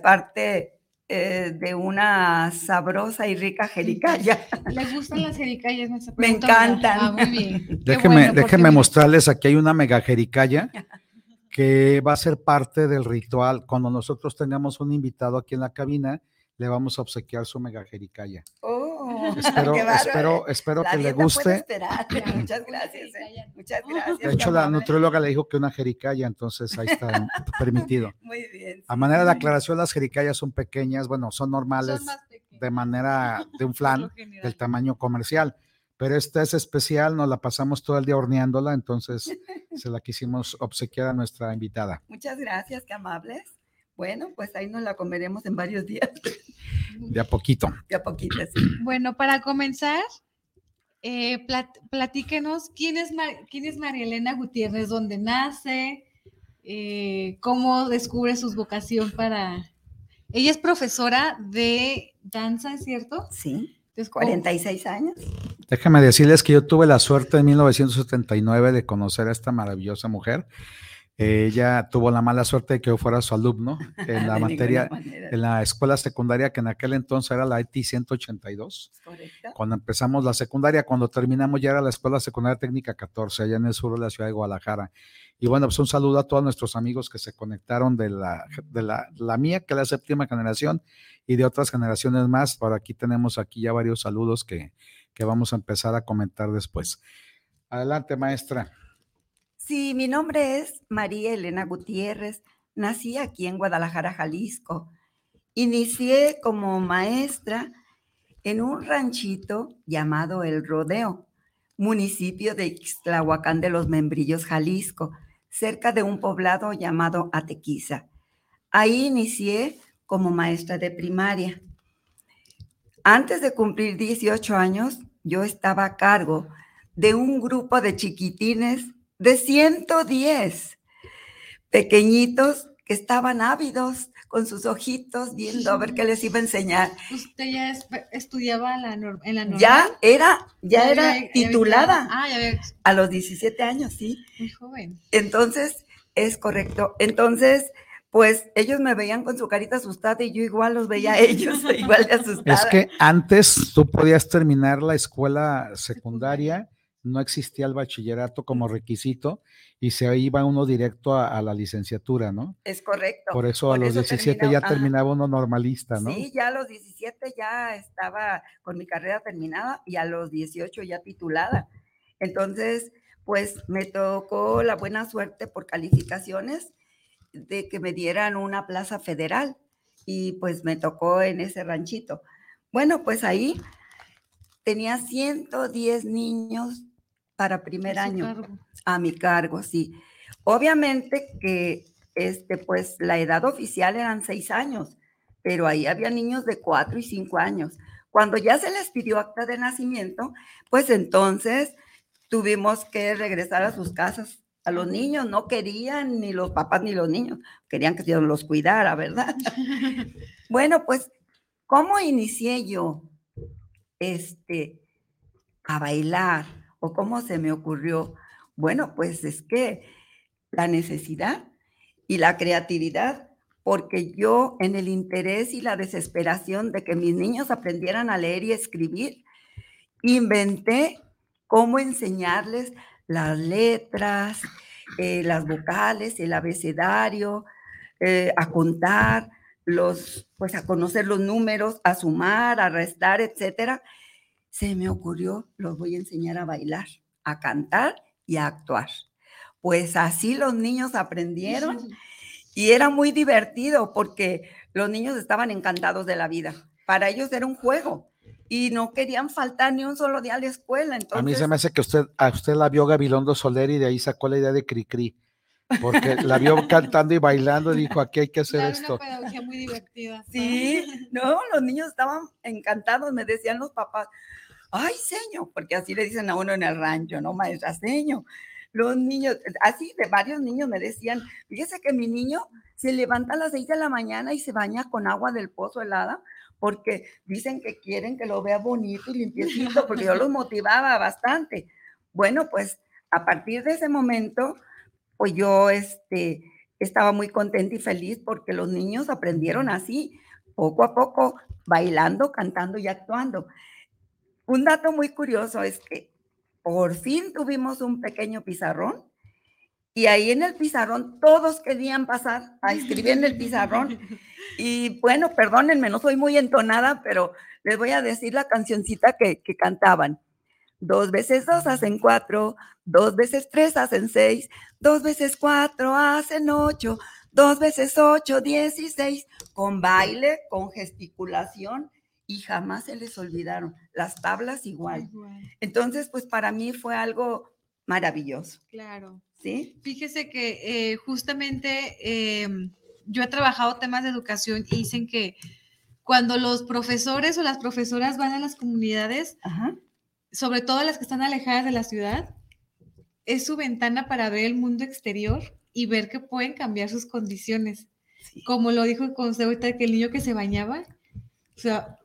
parte eh, de una sabrosa y rica jericaya. ¿Le gustan las jericayas? Me encantan. Ah, muy bien. Déjenme, déjenme mostrarles, aquí hay una mega jericaya que va a ser parte del ritual. Cuando nosotros tengamos un invitado aquí en la cabina, le vamos a obsequiar su mega jericaya. Oh, espero, espero, espero que le guste. Muchas gracias. Eh. Muchas gracias. De hecho, la nutrióloga le dijo que una jericaya, entonces ahí está permitido. Muy bien. A manera de aclaración, las jericayas son pequeñas, bueno, son normales de manera de un flan del tamaño comercial. Pero esta es especial, nos la pasamos todo el día horneándola, entonces se la quisimos obsequiar a nuestra invitada. Muchas gracias, qué amables. Bueno, pues ahí nos la comeremos en varios días. De a poquito. De a poquito, sí. Bueno, para comenzar, eh, platíquenos quién es, quién es María Elena Gutiérrez, dónde nace, eh, cómo descubre su vocación para... Ella es profesora de danza, ¿es cierto? Sí. 46 años. Déjame decirles que yo tuve la suerte en 1979 de conocer a esta maravillosa mujer ella tuvo la mala suerte de que yo fuera su alumno en la materia, en la escuela secundaria, que en aquel entonces era la IT 182. Cuando empezamos la secundaria, cuando terminamos ya era la escuela secundaria técnica 14, allá en el sur de la ciudad de Guadalajara. Y bueno, pues un saludo a todos nuestros amigos que se conectaron de la, de la, la mía, que es la séptima generación, y de otras generaciones más. Por aquí tenemos aquí ya varios saludos que, que vamos a empezar a comentar después. Adelante, maestra. Sí, mi nombre es María Elena Gutiérrez. Nací aquí en Guadalajara, Jalisco. Inicié como maestra en un ranchito llamado El Rodeo, municipio de Ixtlahuacán de los Membrillos, Jalisco, cerca de un poblado llamado Atequiza. Ahí inicié como maestra de primaria. Antes de cumplir 18 años, yo estaba a cargo de un grupo de chiquitines de 110 pequeñitos que estaban ávidos con sus ojitos viendo a ver qué les iba a enseñar. Usted ya estudiaba en la normal. Ya era, ya, era titulada. ah, ya A los 17 años, sí. Muy joven. Entonces, es correcto. Entonces, pues ellos me veían con su carita asustada y yo igual los veía a ellos igual de asustada. Es que antes tú podías terminar la escuela secundaria no existía el bachillerato como requisito y se iba uno directo a, la licenciatura, ¿no? Es correcto. Por eso a los 17 ya terminaba uno normalista, ¿no? Sí, ya a los 17 ya estaba con mi carrera terminada y a los 18 ya titulada. Entonces, pues me tocó la buena suerte por calificaciones de que me dieran una plaza federal y pues me tocó en ese ranchito. Bueno, pues ahí tenía 110 niños para primer año. A mi cargo, sí. Obviamente que este, pues la edad oficial eran seis años, pero ahí había niños de cuatro y cinco años. Cuando ya se les pidió acta de nacimiento, pues entonces tuvimos que regresar a sus casas. A los niños no querían ni los papás ni los niños, querían que Dios los cuidara, ¿verdad? bueno, pues, ¿cómo inicié yo este, a bailar? O cómo se me ocurrió. Bueno, pues es que la necesidad y la creatividad, porque yo en el interés y la desesperación de que mis niños aprendieran a leer y escribir, inventé cómo enseñarles las letras, eh, las vocales, el abecedario, eh, a contar, los, pues a conocer los números, a sumar, a restar, etcétera se me ocurrió, los voy a enseñar a bailar, a cantar y a actuar. Pues así los niños aprendieron y era muy divertido porque los niños estaban encantados de la vida. Para ellos era un juego y no querían faltar ni un solo día a la escuela. Entonces, a mí se me hace que usted, a usted la vio Gabilondo Soler y de ahí sacó la idea de Cricri. porque la vio cantando y bailando y dijo, aquí hay que hacer esto. Una pedagogía muy divertida. Sí, no, los niños estaban encantados, me decían los papás, ay, señor, porque así le dicen a uno en el rancho, ¿no, maestra señor? Los niños, así de varios niños me decían, fíjese que mi niño se levanta a las seis de la mañana y se baña con agua del pozo helada porque dicen que quieren que lo vea bonito y limpiecito, porque yo los motivaba bastante. Bueno, pues a partir de ese momento, pues yo este, estaba muy contenta y feliz porque los niños aprendieron así, poco a poco, bailando, cantando y actuando. Un dato muy curioso es que por fin tuvimos un pequeño pizarrón y ahí en el pizarrón todos querían pasar a escribir en el pizarrón. Y bueno, perdónenme, no soy muy entonada, pero les voy a decir la cancioncita que, cantaban. Dos veces dos hacen cuatro, dos veces tres hacen seis, dos veces cuatro hacen ocho, dos veces ocho, dieciséis, con baile, con gesticulación y jamás se les olvidaron. Las tablas igual. Entonces, pues para mí fue algo maravilloso. Claro. ¿Sí? Fíjese que eh, justamente em, yo he trabajado temas de educación y dicen que cuando los profesores o las profesoras van a las comunidades, sobre todo las que están alejadas de la ciudad, es su ventana para ver el mundo exterior y ver que pueden cambiar sus condiciones. Como lo dijo el consejo ahorita, que el niño que se bañaba, o sea,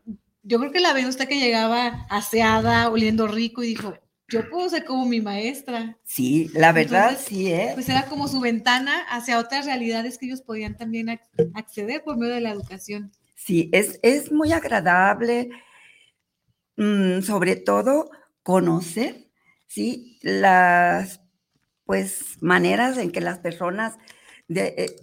yo creo que la ve usted que llegaba aseada, oliendo rico y dijo, yo puedo ser como mi maestra. Sí, la verdad sí, ¿eh? Pues era como su ventana hacia otras realidades que ellos podían también acceder por medio de la educación. Sí, es, es muy agradable, mm, sobre todo conocer, ¿sí? Las, pues, maneras en que las personas de, eh,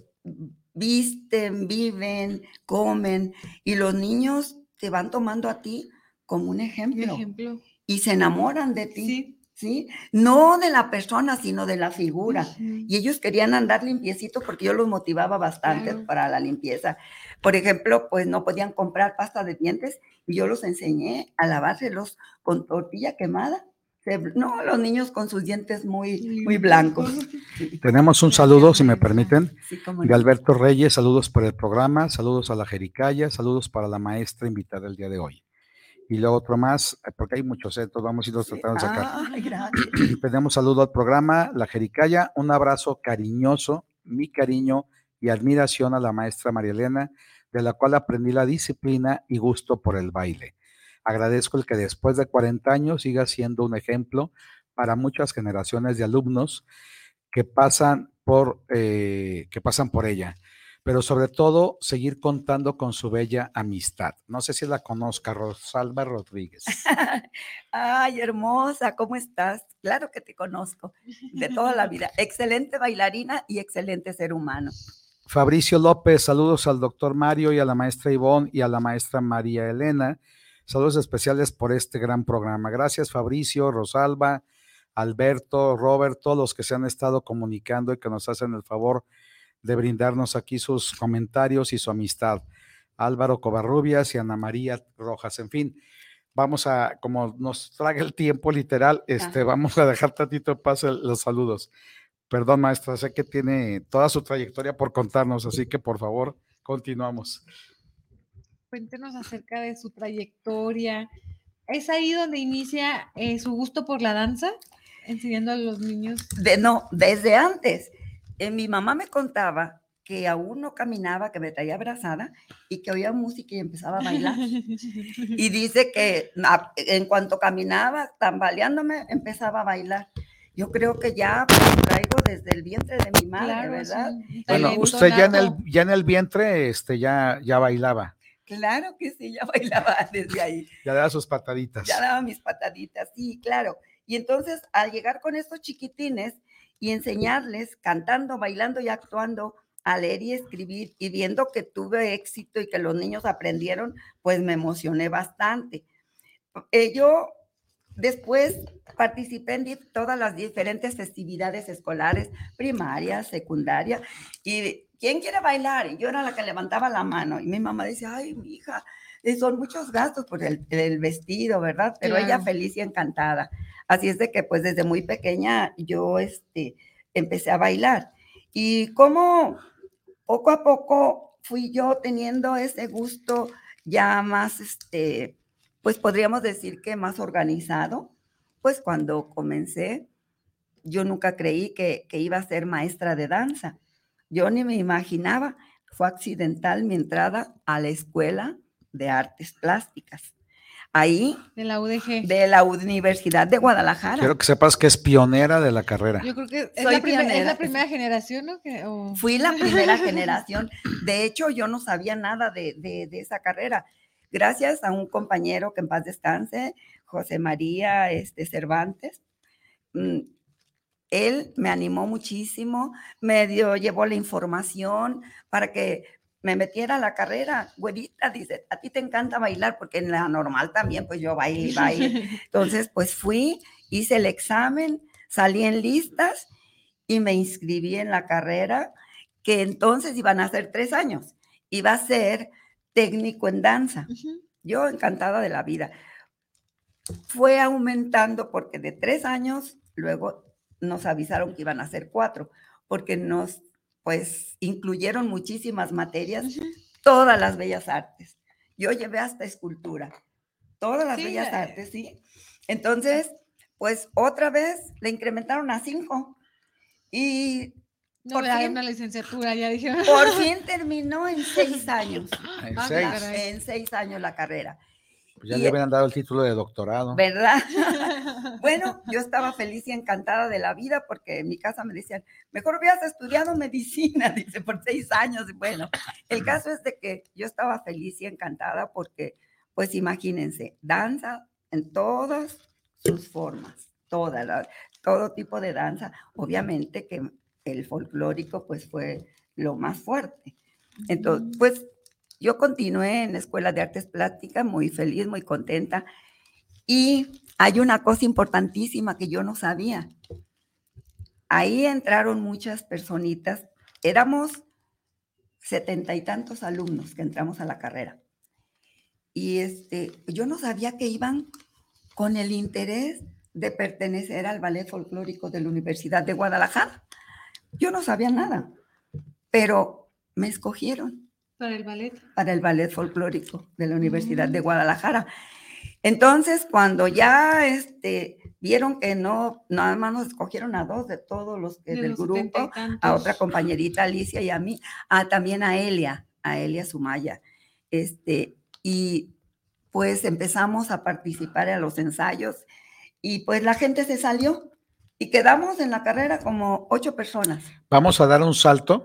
visten, viven, comen, y los niños te van tomando a ti como un ejemplo. ejemplo. Y se enamoran de ti. Sí. No de la persona, sino de la figura. Y ellos querían andar limpiecito porque yo los motivaba bastante para la limpieza. Por ejemplo, pues no podían comprar pasta de dientes y yo los enseñé a lavárselos con tortilla quemada no, los niños con sus dientes muy, muy blancos. Tenemos un saludo, si me permiten, de Alberto Reyes. Saludos por el programa, saludos a la Jericaya, saludos para la maestra invitada el día de hoy. Y luego otro más, eh, porque hay muchos, entonces vamos a irlos tratando de sacar. Tenemos saludo al programa, la Jericaya, un abrazo cariñoso, mi cariño y admiración a la maestra María Elena, de la cual aprendí la disciplina y gusto por el baile. Agradezco el que después de 40 años siga siendo un ejemplo para muchas generaciones de alumnos que pasan por, eh, que pasan por ella, pero sobre todo seguir contando con su bella amistad. No sé si la conozca, Rosalba Rodríguez. Ay, hermosa, ¿cómo estás? Claro que te conozco, de toda la vida. Excelente bailarina y excelente ser humano. Fabricio López, saludos al doctor Mario y a la maestra Ivonne y a la maestra María Elena Saludos especiales por este gran programa. Gracias Fabricio, Rosalba, Alberto, Robert, todos los que se han estado comunicando y que nos hacen el favor de brindarnos aquí sus comentarios y su amistad. Álvaro Covarrubias y Ana María Rojas. En fin, vamos a, como nos traga el tiempo literal, este, vamos a dejar tantito paso los saludos. Perdón, maestra, sé que tiene toda su trayectoria por contarnos, así que por favor, continuamos. Cuéntenos acerca de su trayectoria. ¿Es ahí donde inicia eh, su gusto por la danza? Enseñando a los niños. De, no, desde antes. Eh, mi mamá me contaba que aún no caminaba, que me traía abrazada y que oía música y empezaba a bailar. y dice que en cuanto caminaba, tambaleándome, empezaba a bailar. Yo creo que ya traigo desde el vientre de mi madre, ¿verdad? Bueno, usted ya en el, ya en el vientre este, ya, ya bailaba. Claro que sí, ya bailaba desde ahí. Ya daba sus pataditas. Ya daba mis pataditas, sí, claro. Y entonces, al llegar con estos chiquitines y enseñarles, cantando, bailando y actuando, a leer y escribir, y viendo que tuve éxito y que los niños aprendieron, pues me emocioné bastante. Eh, yo después participé en todas las diferentes festividades escolares, primaria, secundaria, y ¿quién quiere bailar? Y yo era la que levantaba la mano y mi mamá decía, ay, mi hija, eh, son muchos gastos por el, vestido, ¿verdad? Pero ella feliz y encantada. Así es de que pues desde muy pequeña yo este, empecé a bailar. Y como poco a poco fui yo teniendo ese gusto ya más, este, pues podríamos decir que más organizado, pues cuando comencé, yo nunca creí que, que iba a ser maestra de danza. Yo ni me imaginaba, fue accidental mi entrada a la escuela de artes plásticas. Ahí. De la UDG. De la Universidad de Guadalajara. Quiero que sepas que es pionera de la carrera. Yo creo que es, Soy la, primera, es pionera. la primera generación, ¿no? Que- Fui la primera generación. De hecho, yo no sabía nada de, de- de esa carrera. Gracias a un compañero que en paz descanse, José María este, Cervantes. Él me animó muchísimo, me dio, llevó la información para que me metiera a la carrera. Güerita, dice, a ti te encanta bailar, porque en la normal también, pues yo baile y baile. Entonces, pues fui, hice el examen, salí en listas y me inscribí en la carrera, que entonces iban a ser tres años. Iba a ser técnico en danza. Yo encantada de la vida. Fue aumentando porque de tres años, luego nos avisaron que iban a ser cuatro, porque nos, pues, incluyeron muchísimas materias, todas las bellas artes. Yo llevé hasta escultura, todas las Sí, bellas eh. artes, ¿sí? Entonces, pues otra vez le incrementaron a cinco. Y No por fin- una licenciatura, ya dijeron. por fin terminó en seis años. En Ah, seis. En seis años la carrera. Pues ya Y- le habían dado el título de doctorado. ¿Verdad? bueno, yo estaba feliz y encantada de la vida porque en mi casa me decían, mejor hubieras estudiado medicina, dice, por seis años. Y Bueno, el caso es de que yo estaba feliz y encantada porque, pues imagínense, danza en todas sus formas, toda la- todo tipo de danza. Obviamente que el folclórico, pues fue lo más fuerte. Entonces, pues yo continué en la Escuela de Artes Plásticas muy feliz, muy contenta. Y hay una cosa importantísima que yo no sabía. Ahí entraron muchas personitas. Éramos setenta y tantos alumnos que entramos a la carrera. Y este, yo no sabía que iban con el interés de pertenecer al ballet folclórico de la Universidad de Guadalajara. Yo no sabía nada, pero me escogieron Para el ballet. para el ballet folclórico de la Universidad de Guadalajara. Entonces, cuando ya este, vieron que no, nada más nos escogieron a dos de todos los De del los grupo, a otra compañerita Alicia y a mí, a, también a Elia, a Elia Sumaya. Este, y pues empezamos a participar en los ensayos y pues la gente se salió y quedamos en la carrera como ocho personas. Vamos a dar un salto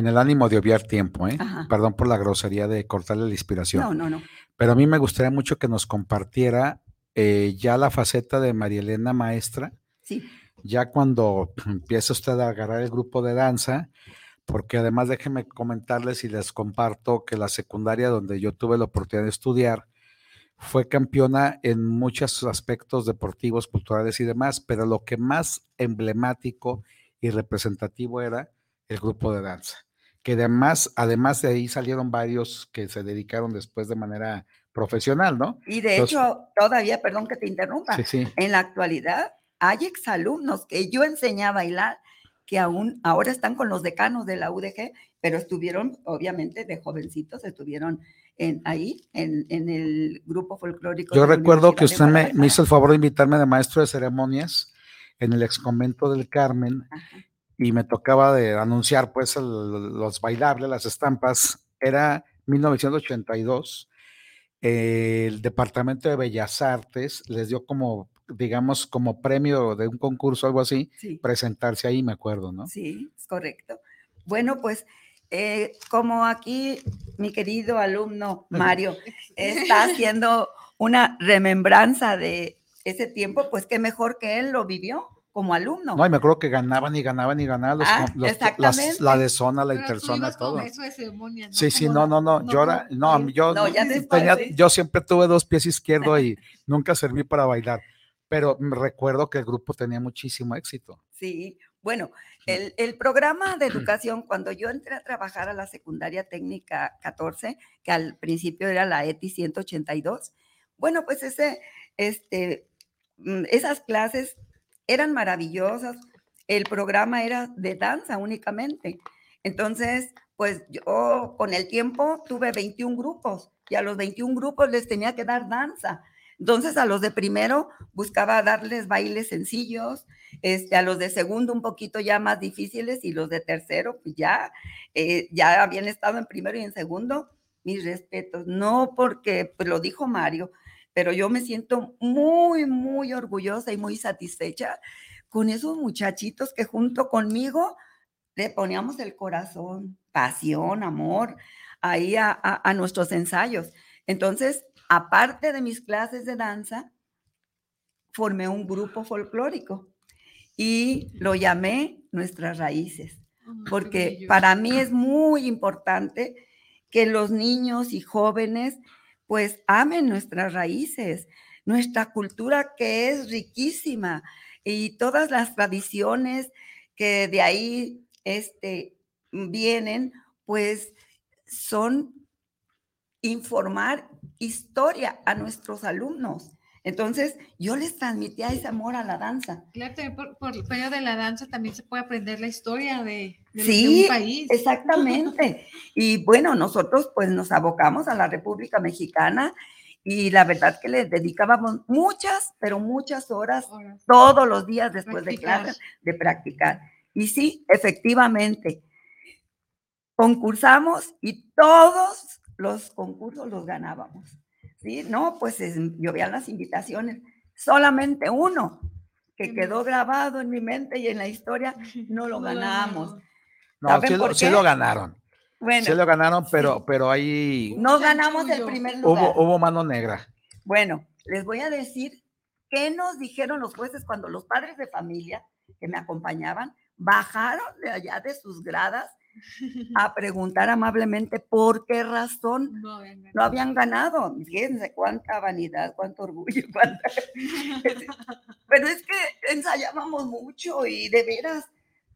en el ánimo de obviar tiempo, ¿eh? Ajá. Perdón por la grosería de cortarle la inspiración. No, no, no. Pero a mí me gustaría mucho que nos compartiera eh, ya la faceta de María Elena maestra, Sí. ya cuando empieza usted a agarrar el grupo de danza, porque además déjenme comentarles y les comparto que la secundaria donde yo tuve la oportunidad de estudiar fue campeona en muchos aspectos deportivos, culturales y demás, pero lo que más emblemático y representativo era el grupo de danza, que además, además de ahí salieron varios que se dedicaron después de manera profesional, ¿no? Y de Entonces- hecho, todavía, perdón que te interrumpa, Sí, sí. en la actualidad hay exalumnos que yo enseñé a bailar que aún ahora están con los decanos de la UDG, pero estuvieron, obviamente, de jovencitos, estuvieron en, ahí, en, en el grupo folclórico. Yo recuerdo que usted me, me hizo el favor de invitarme de maestro de ceremonias en el ex convento del Carmen y me tocaba de anunciar pues el- los bailables, las estampas. Era 1982. eh, el Departamento de Bellas Artes les dio como, digamos, como premio de un concurso, algo así, Sí. presentarse ahí, me acuerdo, ¿no? Sí, es correcto. Bueno, pues eh, como aquí mi querido alumno Mario está haciendo una remembranza de ese tiempo, pues qué mejor que él lo vivió como alumno. No, y me acuerdo que ganaban y ganaban y ganaban los, Ah, los- las- la de zona, la Pero interzona, todo. maestro de ceremonia, ¿no? Sí, sí, no, no, no, no yo era, no, yo, No, ya no, después, tenía- sí. yo siempre tuve dos pies izquierdos y nunca serví para bailar, pero me recuerdo que el grupo tenía muchísimo éxito. Sí, bueno, el, el programa de educación, cuando yo entré a trabajar a la secundaria técnica 14, que al principio era la ETI 182, bueno, pues ese, este, mm, esas clases eran maravillosas. El programa era de danza únicamente. Entonces, pues yo con el tiempo tuve 21 grupos y a los 21 grupos les tenía que dar danza. Entonces a los de primero buscaba darles bailes sencillos, este, a los de segundo un poquito ya más difíciles y los de tercero pues ya, eh, ya habían estado en primero y en segundo. Mis respetos, no porque pues, lo dijo Mario, pero yo me siento muy, muy orgullosa y muy satisfecha con esos muchachitos que junto conmigo le poníamos el corazón, pasión, amor, ahí a, a nuestros ensayos. Entonces, aparte de mis clases de danza, formé un grupo folclórico y lo llamé Nuestras Raíces, porque para mí es muy importante que los niños y jóvenes pues amen nuestras raíces, nuestra cultura que es riquísima y todas las tradiciones que de ahí este, vienen, pues son informar historia a nuestros alumnos. Entonces, yo les transmitía ese amor a la danza. Claro, por, por el medio de la danza también se puede aprender la historia de, sí, un país. Exactamente. y bueno, nosotros pues nos abocamos a la República Mexicana y la verdad que le dedicábamos muchas, pero muchas horas, todos los días después de clases de practicar. Y sí, efectivamente, concursamos y todos los concursos los ganábamos. Sí, no, pues llovían las invitaciones. Solamente uno que quedó grabado en mi mente y en la historia, no lo ganamos. No, sí, lo ganaron. Bueno, sí lo ganaron, pero, pero ahí... No ganamos el primer lugar. Hubo, hubo mano negra. Bueno, les voy a decir qué nos dijeron los jueces cuando los padres de familia que me acompañaban bajaron de allá de sus gradas a preguntar amablemente por qué razón no habían ganado. Fíjense cuánta vanidad, cuánto orgullo, Pero es que ensayábamos mucho y de veras,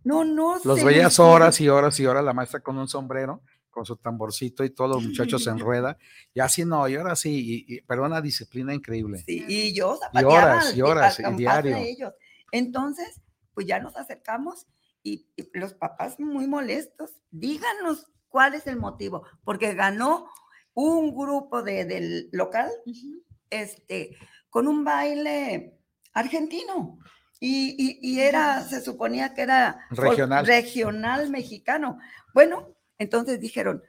no, no. Los veías horas y horas y horas la maestra con un sombrero, con su tamborcito y todos los muchachos en rueda, y así no, y ahora sí, pero una disciplina increíble. Sí, y yo y horas y horas, y diario. Entonces, pues ya nos acercamos y, los papás muy molestos, díganos cuál es el motivo, porque ganó un grupo de, del local, este, con un baile argentino. Y, y, era, se suponía que era regional. regional mexicano. Bueno, entonces dijeron,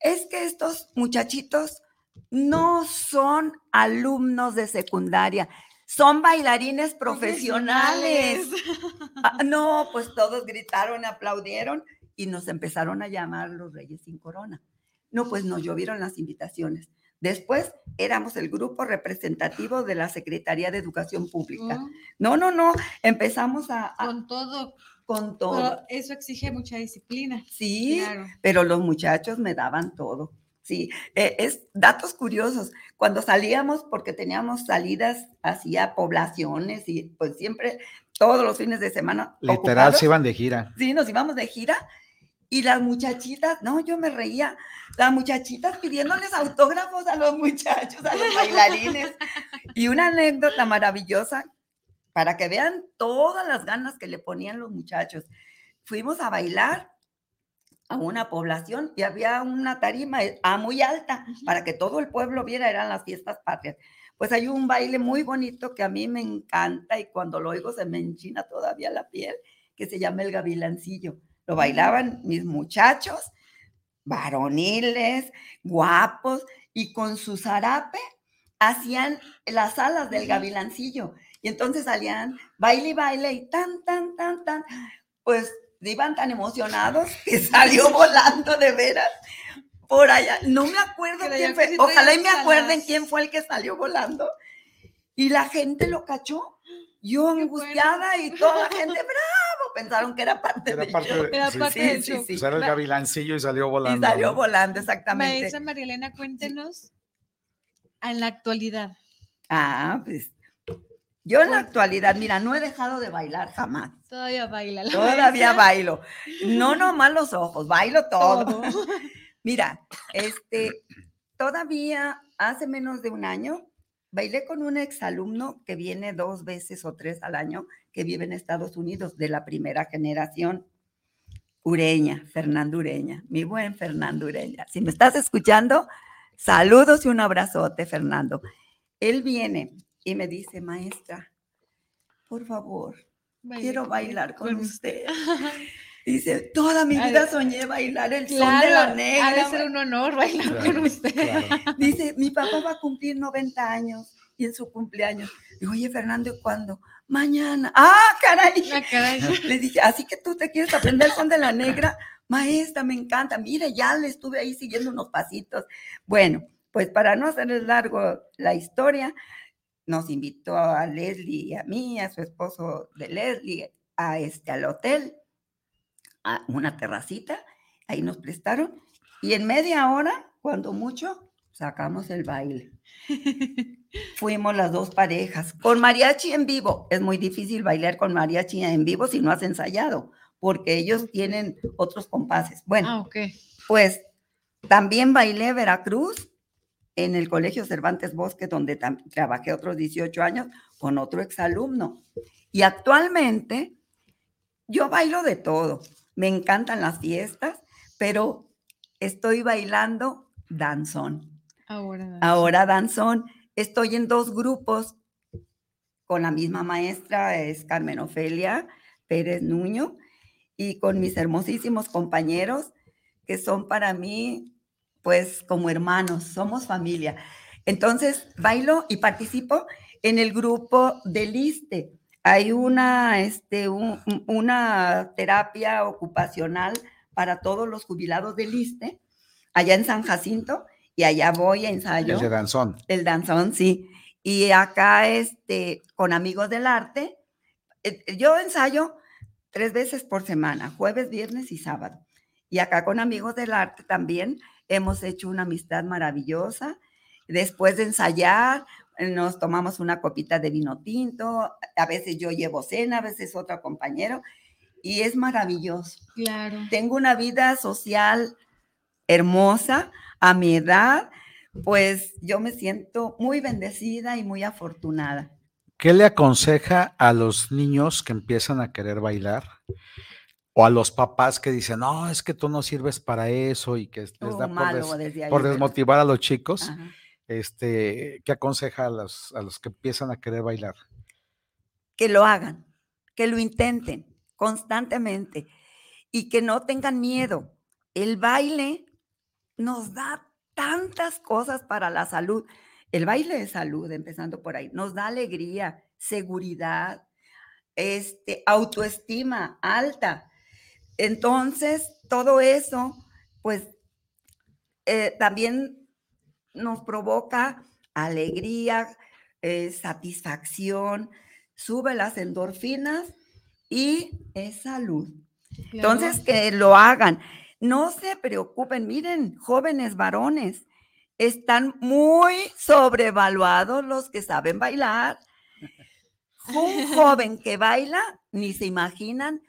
es que estos muchachitos no son alumnos de secundaria, son bailarines profesionales. Ah, no, pues todos gritaron, aplaudieron y nos empezaron a llamar los Reyes sin Corona. No, pues nos llovieron las invitaciones. Después éramos el grupo representativo de la Secretaría de Educación Pública. Mm. No, no, no, empezamos a... con todo. Con todo. eso exige mucha disciplina. Sí, pero los muchachos me daban todo. Sí, eh, es datos curiosos. Cuando salíamos, porque teníamos salidas hacia poblaciones y pues siempre, todos los fines de semana. Literal, se iban de gira. Sí, nos íbamos de gira. Y las muchachitas, no, yo me reía, las muchachitas pidiéndoles autógrafos a los muchachos, a los bailarines. y una anécdota maravillosa para que vean todas las ganas que le ponían los muchachos. Fuimos a bailar a una población y había una tarima eh, a muy alta para que todo el pueblo viera, eran las fiestas patrias. Pues hay un baile muy bonito que a mí me encanta y cuando lo oigo se me enchina todavía la piel, que se llama el gavilancillo. Lo bailaban mis muchachos, varoniles, guapos, y con su zarape hacían las alas del gavilancillo. Y entonces salían baile y baile y tan, tan, tan, tan. Pues iban tan emocionados que salió volando de veras por allá. No me acuerdo quién fue. Ojalá y me acuerden quién fue el que salió volando. Y la gente lo cachó. Yo angustiada y toda la gente, bravo, pensaron que era parte de parte Era parte de eso. Sí, Era el gavilancillo y salió volando. Y salió volando, exactamente. Maestra Marilena, cuéntenos en la actualidad. Ah, pues yo en la actualidad, mira, no he dejado de bailar jamás. Todavía baila. Todavía bailo. No nomás los ojos, bailo todo. mira, este, todavía hace menos de un año bailé con un exalumno que viene dos veces o tres al año, que vive en Estados Unidos, de la primera generación. Ureña, Fernando Ureña, mi buen Fernando Ureña. Si me estás escuchando, Saludos y un abrazote, Fernando. Él viene y me dice, maestra, por favor, quiero bailar con usted. Dice, toda mi vida soñé bailar el son de la negra. Ha de ser un honor bailar con usted. Dice, mi papá va a cumplir 90 años y en su cumpleaños. Digo, oye, Fernando, ¿y cuándo? Mañana. ¡Ah, caray! Ah, caray. Le dije, así que tú te quieres aprender el son de la negra. Maestra, me encanta. Mire, ya le estuve ahí siguiendo unos pasitos. Bueno, pues para no hacerles largo la historia, nos invitó a Leslie y a mí, a su esposo de Leslie, a este, al hotel a una terracita, ahí nos prestaron, y en media hora, cuando mucho, sacamos el baile. Fuimos las dos parejas, con mariachi en vivo. Es muy difícil bailar con mariachi en vivo si no has ensayado, porque ellos tienen otros compases. Bueno, Ah, ok. pues también bailé Veracruz en el Colegio Cervantes Bosque, donde trabajé otros 18 años con otro exalumno. Y actualmente yo bailo de todo. Me encantan las fiestas, pero estoy bailando danzón. Ahora. Ahora danzón. Estoy en dos grupos con la misma maestra, es Carmen Ofelia Pérez Nuño, y con mis hermosísimos compañeros, que son para mí, pues, como hermanos, somos familia. Entonces, bailo y participo en el grupo del ISTE. Hay una, este, un- un- una terapia ocupacional para todos los jubilados del ISTE, allá en San Jacinto, y allá voy a ensayo. El de danzón. El danzón, sí. Y acá, este, con amigos del arte, eh, yo ensayo tres veces por semana, jueves, viernes y sábado. Y acá con amigos del arte también hemos hecho una amistad maravillosa. Después de ensayar, nos tomamos una copita de vino tinto, a veces yo llevo cena, a veces otro compañero, y es maravilloso. Claro. Tengo una vida social hermosa a mi edad, pues yo me siento muy bendecida y muy afortunada. ¿Qué le aconseja a los niños que empiezan a querer bailar? O a los papás que dicen, no, es que tú no sirves para eso y que les Oh, da por, des- desmotivar a los chicos. Ajá. Este, ¿qué aconseja a los, a los que empiezan a querer bailar? Que lo hagan, que lo intenten constantemente y que no tengan miedo. El baile nos da tantas cosas para la salud. El baile es salud, empezando por ahí. Nos da alegría, seguridad, este, autoestima alta. Entonces, todo eso, pues, eh, también nos provoca alegría, eh, satisfacción, sube las endorfinas y es salud. Entonces, que lo hagan. No se preocupen, miren, jóvenes varones, están muy sobrevaluados los que saben bailar. Un joven que baila, ni se imaginan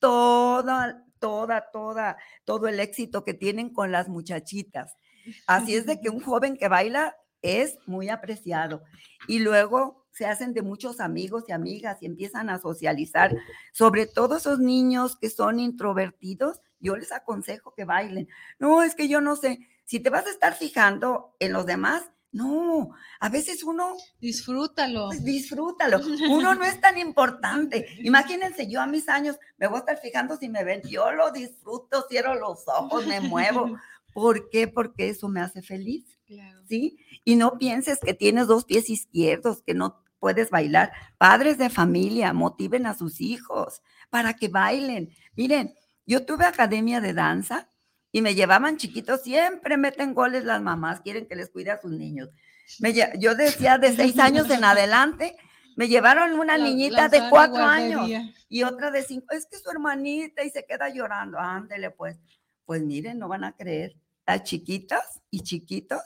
toda, toda, toda, todo el éxito que tienen con las muchachitas. Así es de que un joven que baila es muy apreciado. Y luego se hacen de muchos amigos y amigas y empiezan a socializar. Sobre todo esos niños que son introvertidos, yo les aconsejo que bailen. No, es que yo no sé, si te vas a estar fijando en los demás, no, a veces uno... Disfrútalo. Pues disfrútalo. Uno no es tan importante. Imagínense, yo a mis años me voy a estar fijando si me ven. Yo lo disfruto, cierro los ojos, me muevo. ¿Por qué? Porque eso me hace feliz. ¿Sí? Y no pienses que tienes dos pies izquierdos, que no puedes bailar. Padres de familia, motiven a sus hijos para que bailen. Miren, yo tuve academia de danza y me llevaban chiquitos, siempre meten goles las mamás, quieren que les cuide a sus niños. Me yo decía de seis años en adelante, me llevaron una La- niñita la de cuatro años y otra de cinco, es que su hermanita y se queda llorando, ándele pues. Pues miren, no van a creer, las chiquitas y chiquitos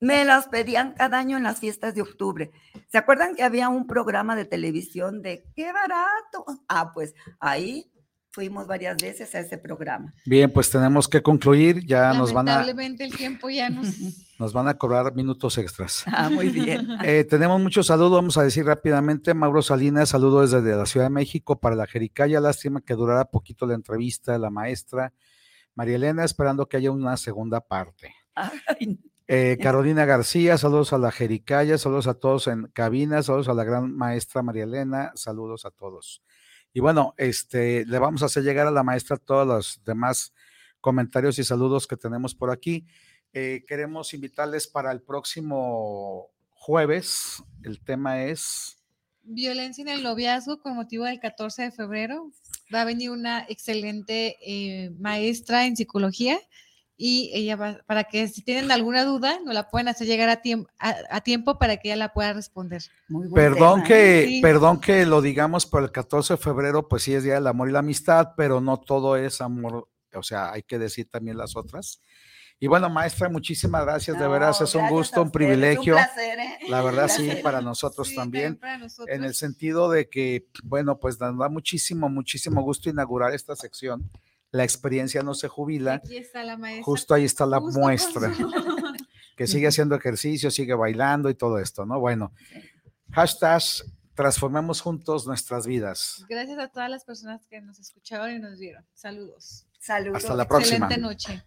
me las pedían cada año en las fiestas de octubre. ¿Se acuerdan que había un programa de televisión de qué barato? Ah, pues ahí fuimos varias veces a ese programa. Bien, pues tenemos que concluir, ya nos van a, Lamentablemente el tiempo ya nos... nos van a cobrar minutos extras. Ah, muy bien. Eh, tenemos muchos saludos, vamos a decir rápidamente. Mauro Salinas, saludo desde la Ciudad de México para la Jericaya. Lástima que durara poquito la entrevista de la maestra. María Elena, esperando que haya una segunda parte. Ay, Eh, Carolina García, saludos a la Jericaya, saludos a todos en cabina, saludos a la gran maestra María Elena, saludos a todos. Y bueno, este, le vamos a hacer llegar a la maestra todos los demás comentarios y saludos que tenemos por aquí. Eh, queremos invitarles para el próximo jueves. El tema es... Violencia en el noviazgo con motivo del 14 de febrero. Va a venir una excelente eh, maestra en psicología y ella va, para que si tienen alguna duda, nos la pueden hacer llegar a, tiempo a, tiempo para que ella la pueda responder. perdón que, perdón que lo digamos, pero el 14 de febrero, pues sí es Día del Amor y la Amistad, pero no todo es amor, o sea, hay que decir también las otras. Y bueno, maestra, muchísimas gracias, de veras, es un gusto, un privilegio. Un placer, ¿eh? La verdad, sí, para nosotros también. Para nosotros. En el sentido de que, bueno, pues nos da muchísimo, muchísimo gusto inaugurar esta sección. La experiencia no se jubila. Aquí está la maestra. Justo ahí está la muestra. que sigue haciendo ejercicio, sigue bailando y todo esto, ¿no? Bueno, hashtag transformemos juntos nuestras vidas. Gracias a todas las personas que nos escucharon y nos vieron. Saludos. Saludos. Hasta la próxima. Excelente noche.